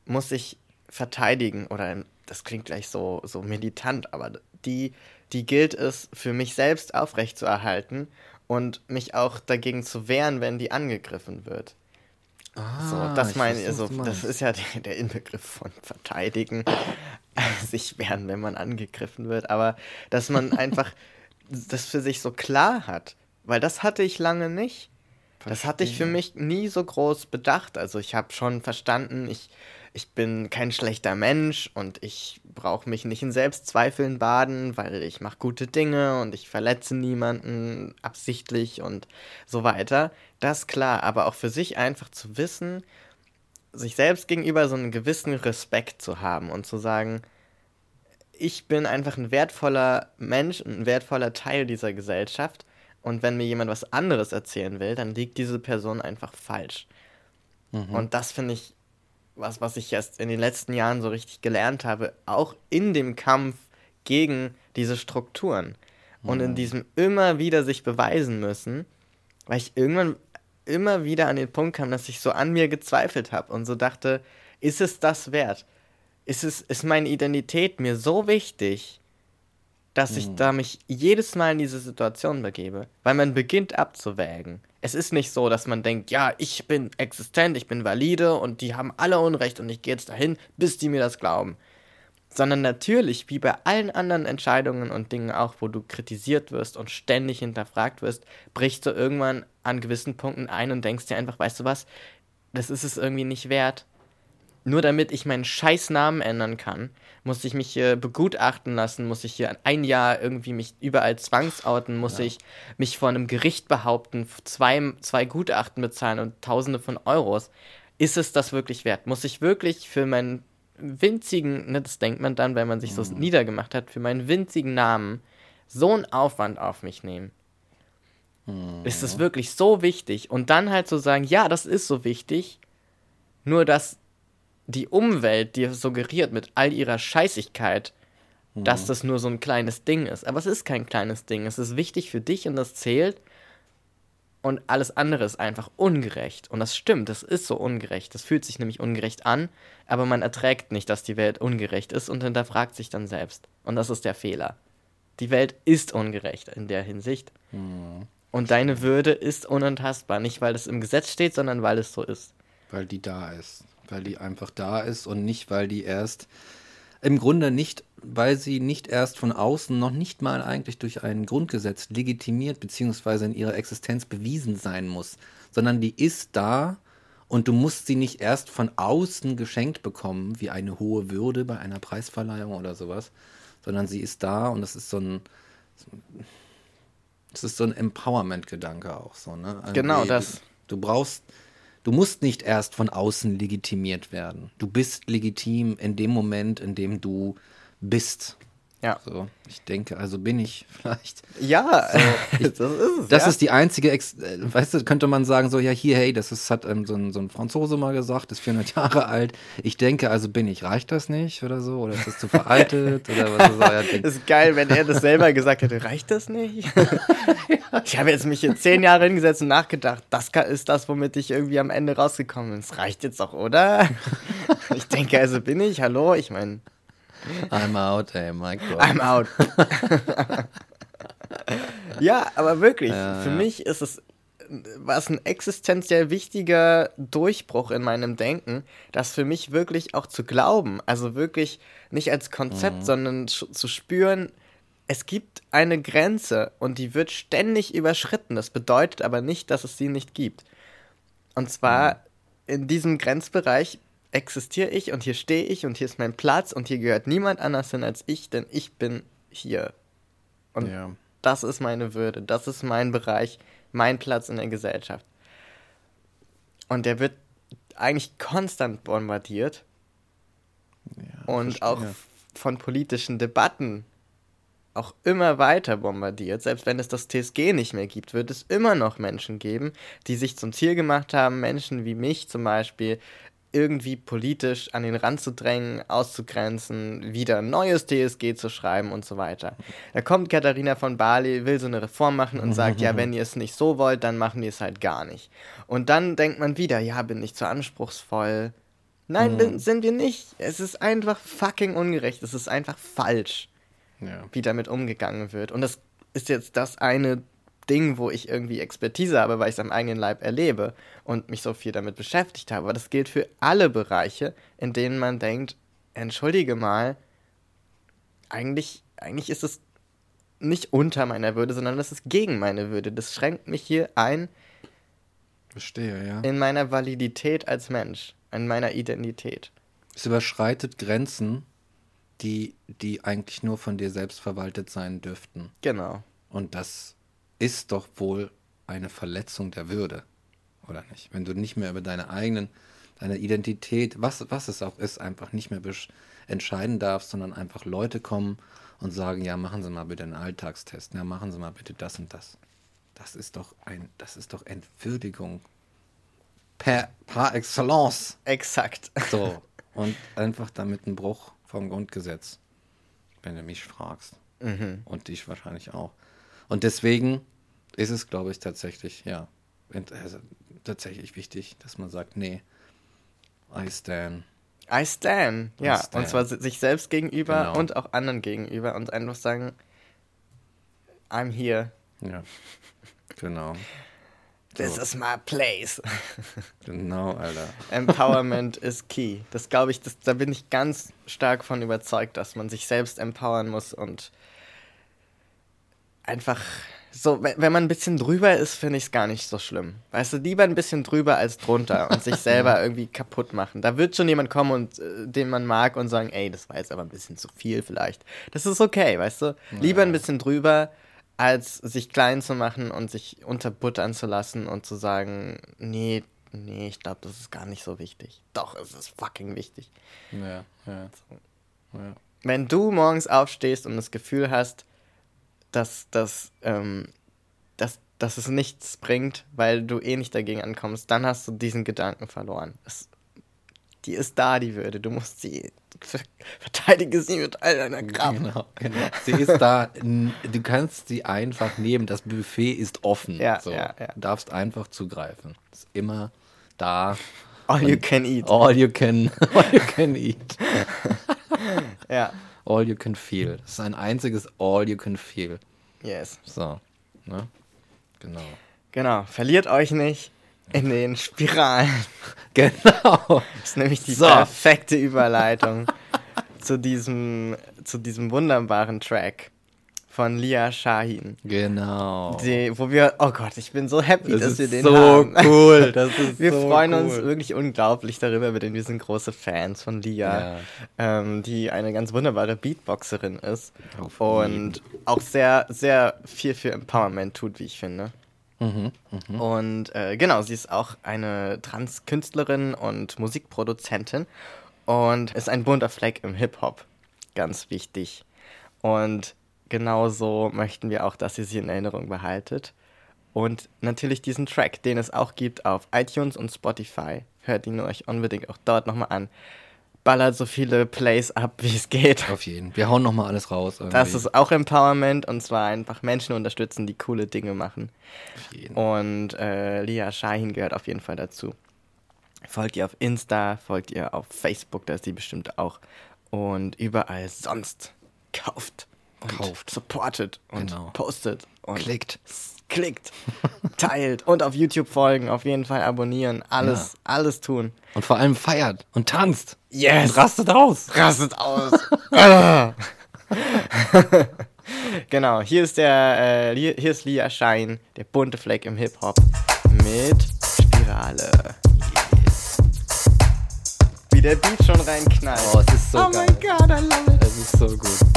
muss ich verteidigen oder das klingt gleich so, so militant, aber die, die gilt es für mich selbst aufrechtzuerhalten und mich auch dagegen zu wehren, wenn die angegriffen wird. Ah, So, das meine ich, was also, das ist ja der, der Inbegriff von verteidigen, sich wehren, wenn man angegriffen wird, aber dass man einfach das für sich so klar hat, weil das hatte ich lange nicht. Das hatte ich für mich nie so groß bedacht. Also ich habe schon verstanden, ich, ich bin kein schlechter Mensch und ich brauche mich nicht in Selbstzweifeln baden, weil ich mache gute Dinge und ich verletze niemanden absichtlich und so weiter. Das ist klar, aber auch für sich einfach zu wissen, sich selbst gegenüber so einen gewissen Respekt zu haben und zu sagen, ich bin einfach ein wertvoller Mensch, ein wertvoller Teil dieser Gesellschaft. Und wenn mir jemand was anderes erzählen will, dann liegt diese Person einfach falsch. Und das finde ich was, was ich erst in den letzten Jahren so richtig gelernt habe, auch in dem Kampf gegen diese Strukturen. Und in diesem immer wieder sich beweisen müssen, weil ich irgendwann immer wieder an den Punkt kam, dass ich so an mir gezweifelt habe und so dachte, ist es das wert? Ist, es, ist meine Identität mir so wichtig, dass ich da mich jedes Mal in diese Situation begebe? Weil man beginnt abzuwägen. Es ist nicht so, dass man denkt, ja, ich bin existent, ich bin valide und die haben alle Unrecht und ich gehe jetzt dahin, bis die mir das glauben. Sondern natürlich, wie bei allen anderen Entscheidungen und Dingen auch, wo du kritisiert wirst und ständig hinterfragt wirst, brichst du irgendwann an gewissen Punkten ein und denkst dir einfach, weißt du was, das ist es irgendwie nicht wert. Nur damit ich meinen scheiß Namen ändern kann, muss ich mich hier begutachten lassen, muss ich hier ein Jahr irgendwie mich überall zwangsouten, muss ich mich vor einem Gericht behaupten, zwei, zwei Gutachten bezahlen und tausende von Euros. Ist es das wirklich wert? Muss ich wirklich für meinen winzigen, ne, das denkt man dann, wenn man sich so niedergemacht hat, für meinen winzigen Namen so einen Aufwand auf mich nehmen? Ist es wirklich so wichtig? Und dann halt zu sagen, ja, das ist so wichtig, nur dass die Umwelt dir suggeriert mit all ihrer Scheißigkeit, dass das nur so ein kleines Ding ist. Aber es ist kein kleines Ding. Es ist wichtig für dich und das zählt. Und alles andere ist einfach ungerecht. Und das stimmt, das ist so ungerecht. Das fühlt sich nämlich ungerecht an, aber man erträgt nicht, dass die Welt ungerecht ist und hinterfragt sich dann selbst. Und das ist der Fehler. Die Welt ist ungerecht in der Hinsicht. Und deine Würde ist unantastbar. Nicht, weil es im Gesetz steht, sondern weil es so ist. Weil die da ist. Weil die einfach da ist und nicht, weil die erst, im Grunde nicht, weil sie nicht erst von außen noch nicht mal eigentlich durch ein Grundgesetz legitimiert beziehungsweise in ihrer Existenz bewiesen sein muss, sondern die ist da und du musst sie nicht erst von außen geschenkt bekommen, wie eine hohe Würde bei einer Preisverleihung oder sowas, sondern sie ist da und das ist so ein, das ist so ein Empowerment-Gedanke auch so, ne? Irgendwie, Genau das. Du brauchst, du musst nicht erst von außen legitimiert werden. Du bist legitim in dem Moment, in dem du bist. Ja. So, ich denke, also bin ich vielleicht. Ja, ich- das ist es. Das ja. ist die einzige, Ex äh, weißt du, könnte man sagen, so, ja, hier, hey, das ist, hat ähm, so, ein, so ein Franzose mal gesagt, ist 400 Jahre alt. Ich denke, also bin ich. Reicht das nicht oder so? Oder ist das zu veraltet? oder was soll er denken? Das ist geil, wenn er das selber gesagt hätte. Reicht das nicht? ich habe jetzt mich hier zehn Jahre hingesetzt und nachgedacht. Das ist das, womit ich irgendwie am Ende rausgekommen bin. Das reicht jetzt doch, oder? ich denke, also bin ich. Hallo? Ich meine, I'm out, ey, my God. I'm out. ja, aber wirklich, Ja, für ja. mich ist es was ein existenziell wichtiger Durchbruch in meinem Denken, das für mich wirklich auch zu glauben, also wirklich nicht als Konzept, Mhm. sondern zu spüren, es gibt eine Grenze und die wird ständig überschritten. Das bedeutet aber nicht, dass es sie nicht gibt. Und zwar Mhm. in diesem Grenzbereich existiere ich und hier stehe ich und hier ist mein Platz und hier gehört niemand anders hin als ich, denn ich bin hier. Und Ja. das ist meine Würde, das ist mein Bereich, mein Platz in der Gesellschaft. Und der wird eigentlich konstant bombardiert Ja, und verstehe. auch von politischen Debatten auch immer weiter bombardiert. Selbst wenn es das TSG nicht mehr gibt, wird es immer noch Menschen geben, die sich zum Ziel gemacht haben, Menschen wie mich zum Beispiel irgendwie politisch an den Rand zu drängen, auszugrenzen, wieder ein neues TSG zu schreiben und so weiter. Da kommt Katharina von Bali, will so eine Reform machen und sagt, ja, wenn ihr es nicht so wollt, dann machen wir es halt gar nicht. Und dann denkt man wieder, ja, bin ich zu anspruchsvoll. Nein, bin, sind wir nicht. Es ist einfach fucking ungerecht. Es ist einfach falsch, Ja. wie damit umgegangen wird. Und das ist jetzt das eine Ding, wo ich irgendwie Expertise habe, weil ich es am eigenen Leib erlebe und mich so viel damit beschäftigt habe. Aber das gilt für alle Bereiche, in denen man denkt, entschuldige mal, eigentlich, eigentlich ist es nicht unter meiner Würde, sondern das ist gegen meine Würde. Das schränkt mich hier ein Verstehe, ja. in meiner Validität als Mensch, in meiner Identität. Es überschreitet Grenzen, die, die eigentlich nur von dir selbst verwaltet sein dürften. Genau. Und das ist doch wohl eine Verletzung der Würde, oder nicht? Wenn du nicht mehr über deine eigenen, deine Identität, was, was es auch ist, einfach nicht mehr entscheiden darfst, sondern einfach Leute kommen und sagen, ja, machen Sie mal bitte einen Alltagstest, ja, machen Sie mal bitte das und das. Das ist doch ein, das ist doch Entwürdigung. Per, par excellence. Exakt. So. Und einfach damit ein Bruch vom Grundgesetz, wenn du mich fragst. Mhm. Und dich wahrscheinlich auch. Und deswegen ist es, glaube ich, tatsächlich, ja, also, tatsächlich wichtig, dass man sagt, nee, I stand. I stand. Ja, stand. und zwar si- sich selbst gegenüber Genau. und auch anderen gegenüber und einfach sagen, I'm here. Ja. Genau. This is my place. Genau, Alter. Empowerment is key. Das glaube ich, das, da bin ich ganz stark von überzeugt, dass man sich selbst empowern muss und einfach so, wenn, wenn man ein bisschen drüber ist, finde ich es gar nicht so schlimm. Weißt du, lieber ein bisschen drüber als drunter und sich selber irgendwie kaputt machen. Da wird schon jemand kommen und äh, den man mag und sagen, ey, das war jetzt aber ein bisschen zu viel vielleicht. Das ist okay, weißt du? Lieber ein bisschen drüber, als sich klein zu machen und sich unterbuttern zu lassen und zu sagen, nee, nee, ich glaube, das ist gar nicht so wichtig. Doch, es ist fucking wichtig. Ja, ja. ja. Wenn du morgens aufstehst und das Gefühl hast, dass, dass, ähm, dass, dass es nichts bringt, weil du eh nicht dagegen ankommst, dann hast du diesen Gedanken verloren. Es, die ist da, die Würde. Du musst sie, ver- verteidige sie mit all deiner Kraft. Genau, genau. Sie ist da, du kannst sie einfach nehmen. Das Buffet ist offen. Ja, so. ja, ja. Du darfst einfach zugreifen. Ist immer da. All you can eat. All you can, all you can eat. Ja, All you can feel. Es ist ein einziges All you can feel. yes. So, ne? Genau. Genau, verliert euch nicht in den Spiralen. Genau. Das ist nämlich die So. perfekte Überleitung zu, diesem, zu diesem wunderbaren Track von Lia Shahin. Genau. Die, wo wir, oh Gott, ich bin so happy, das dass wir den so haben. cool. Das ist Wir so freuen cool. uns wirklich unglaublich darüber, denn wir sind große Fans von Lia, Ja. ähm, die eine ganz wunderbare Beatboxerin ist Auf und auch sehr, sehr viel für Empowerment tut, wie ich finde. Mhm, Und äh, genau, sie ist auch eine Trans-Künstlerin und Musikproduzentin und ist ein bunter Fleck im Hip-Hop. Ganz wichtig. Und genauso möchten wir auch, dass ihr sie in Erinnerung behaltet. Und natürlich diesen Track, den es auch gibt auf iTunes und Spotify. Hört ihn euch unbedingt auch dort nochmal an. Ballert so viele Plays ab, wie es geht. Auf jeden. Wir hauen nochmal alles raus. Irgendwie. Das ist auch Empowerment und zwar einfach Menschen unterstützen, die coole Dinge machen. Auf jeden. Und äh, Lia Shahin gehört auf jeden Fall dazu. Folgt ihr auf Insta, folgt ihr auf Facebook, da ist sie bestimmt auch. Und überall sonst. Kauft. Und Kauft. Supportet und Genau. postet. Und Klickt. Klickt. teilt. Und auf YouTube folgen. Auf jeden Fall abonnieren. Alles, Ja. alles tun. Und vor allem feiert und tanzt. Yes! Und rastet aus. rastet aus. Genau, hier ist der, äh, hier ist Lia Shine, der bunte Fleck im Hip-Hop mit Spirale. Yes. Wie der Beat schon reinknallt. Oh, es ist so oh geil. my god, I love it. Es ist so gut.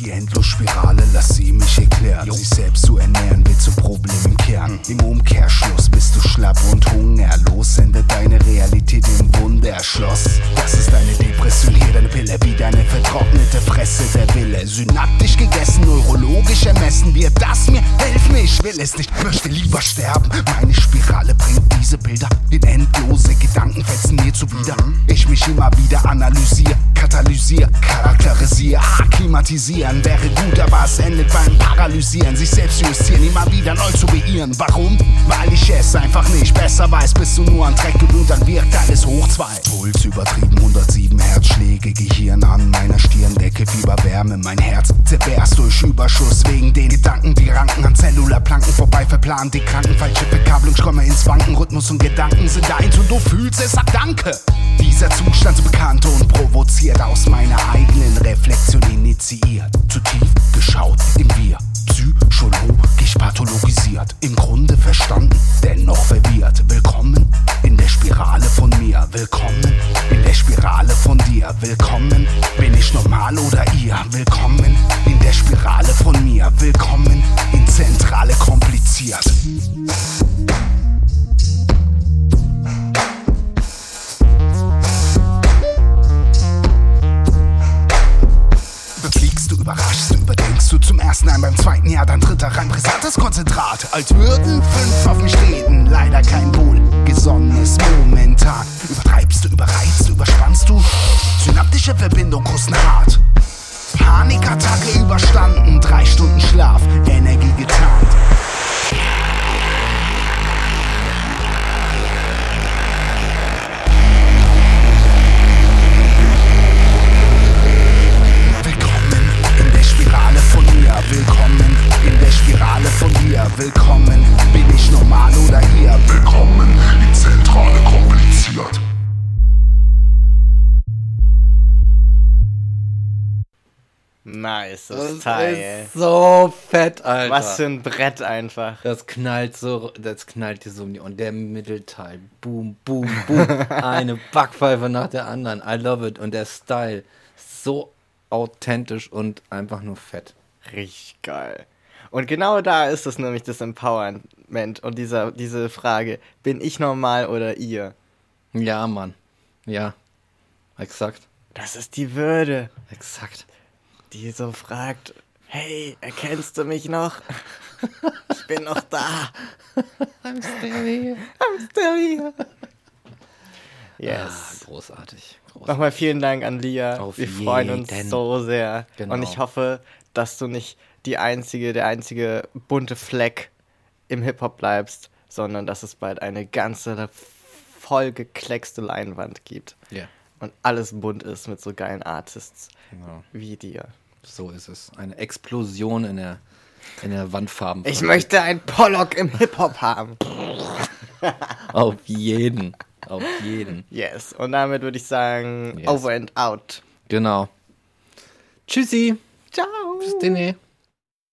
Die Endlosspirale, lass sie mich erklären. Sich selbst zu ernähren wird zum Problem im Kern. Im Umkehrschluss bist du schlapp und hungerlos. Endet deine Realität im Wunderschloss. Das ist deine Depression, hier deine Pille. Wie deine vertrocknete Fresse der Wille. Synaptisch gegessen, neurologisch ermessen wird das mir. Mir, ich will es nicht, möchte lieber sterben. Meine Spirale bringt diese Bilder in endlose Gedankenfetzen mir zuwider. Ich mich immer wieder analysiere, katalysiere, charakterisiere, akklimatisieren wäre gut, aber es endet beim Paralysieren. Sich selbst justieren, immer wieder neu zu beirren. Warum? Weil ich es einfach nicht besser weiß. Bist du nur an Dreck und dann wirkt alles hoch zwei. Puls übertrieben, 107 Herzschläge, Gehirn an meiner Stirndecke, Fieberwärme, mein Herz zerberst durch Überschuss wegen den Gedanken, die ranken an Zellularplanken vorbei verplanen. Die Kranken, falsche Verkabelung, ich komme ins Wanken. Rhythmus und Gedanken sind eins und du fühlst es, sag Danke. Dieser Zustand so bekannt und provoziert aus meiner eigenen Reflexion initiiert. Zu tief geschaut im Wir. Psychologisch pathologisiert. Im Grunde verstanden, dennoch verwirrt. Willkommen in der Spirale von mir. Willkommen in der Spirale von dir. Willkommen, bin ich normal oder ihr? Willkommen in der Spirale von mir. Willkommen in Zentrale kompliziert. Beim zweiten Jahr, dann dritter rein brisantes Konzentrat. Als würden fünf auf mich reden, leider kein wohlgesonnenes momentan. Übertreibst du, überreizt du, überspannst du, synaptische Verbindung hart. Panikattacke überstanden, drei Stunden Schlaf, Energie getarnt. Willkommen, bin ich normal oder ihr? Willkommen in Zentrale kompliziert. Nice, das Das ist Teil. ist so fett, Alter. Was für ein Brett einfach. Das knallt so, das knallt dir so um die Und der Mittelteil, boom, boom, boom. Eine Backpfeife nach der anderen. I love it. Und der Style, so authentisch und einfach nur fett. Richtig geil. Und genau da ist es nämlich das Empowerment und dieser, diese Frage, bin ich normal oder ihr? Ja, Mann. Ja. Exakt. Das ist die Würde, Exakt. die so fragt, hey, erkennst du mich noch? Ich bin noch da. I'm still here. I'm still here. Ah, Yes. großartig. großartig. Nochmal vielen Dank an Lia. Auf Wir freuen uns so sehr. Genau. Und ich hoffe, dass du nicht die einzige, der einzige bunte Fleck im Hip-Hop bleibst, sondern dass es bald eine ganze vollgekleckste Leinwand gibt. Ja, Und alles bunt ist mit so geilen Artists genau. wie dir. So ist es. Eine Explosion in der, in der Wandfarben. Ich möchte ein Pollock im Hip-Hop haben. Auf jeden. Auf jeden. Yes. Und damit würde ich sagen, Yes. over and out. Genau. Tschüssi. Ciao. Bis denne.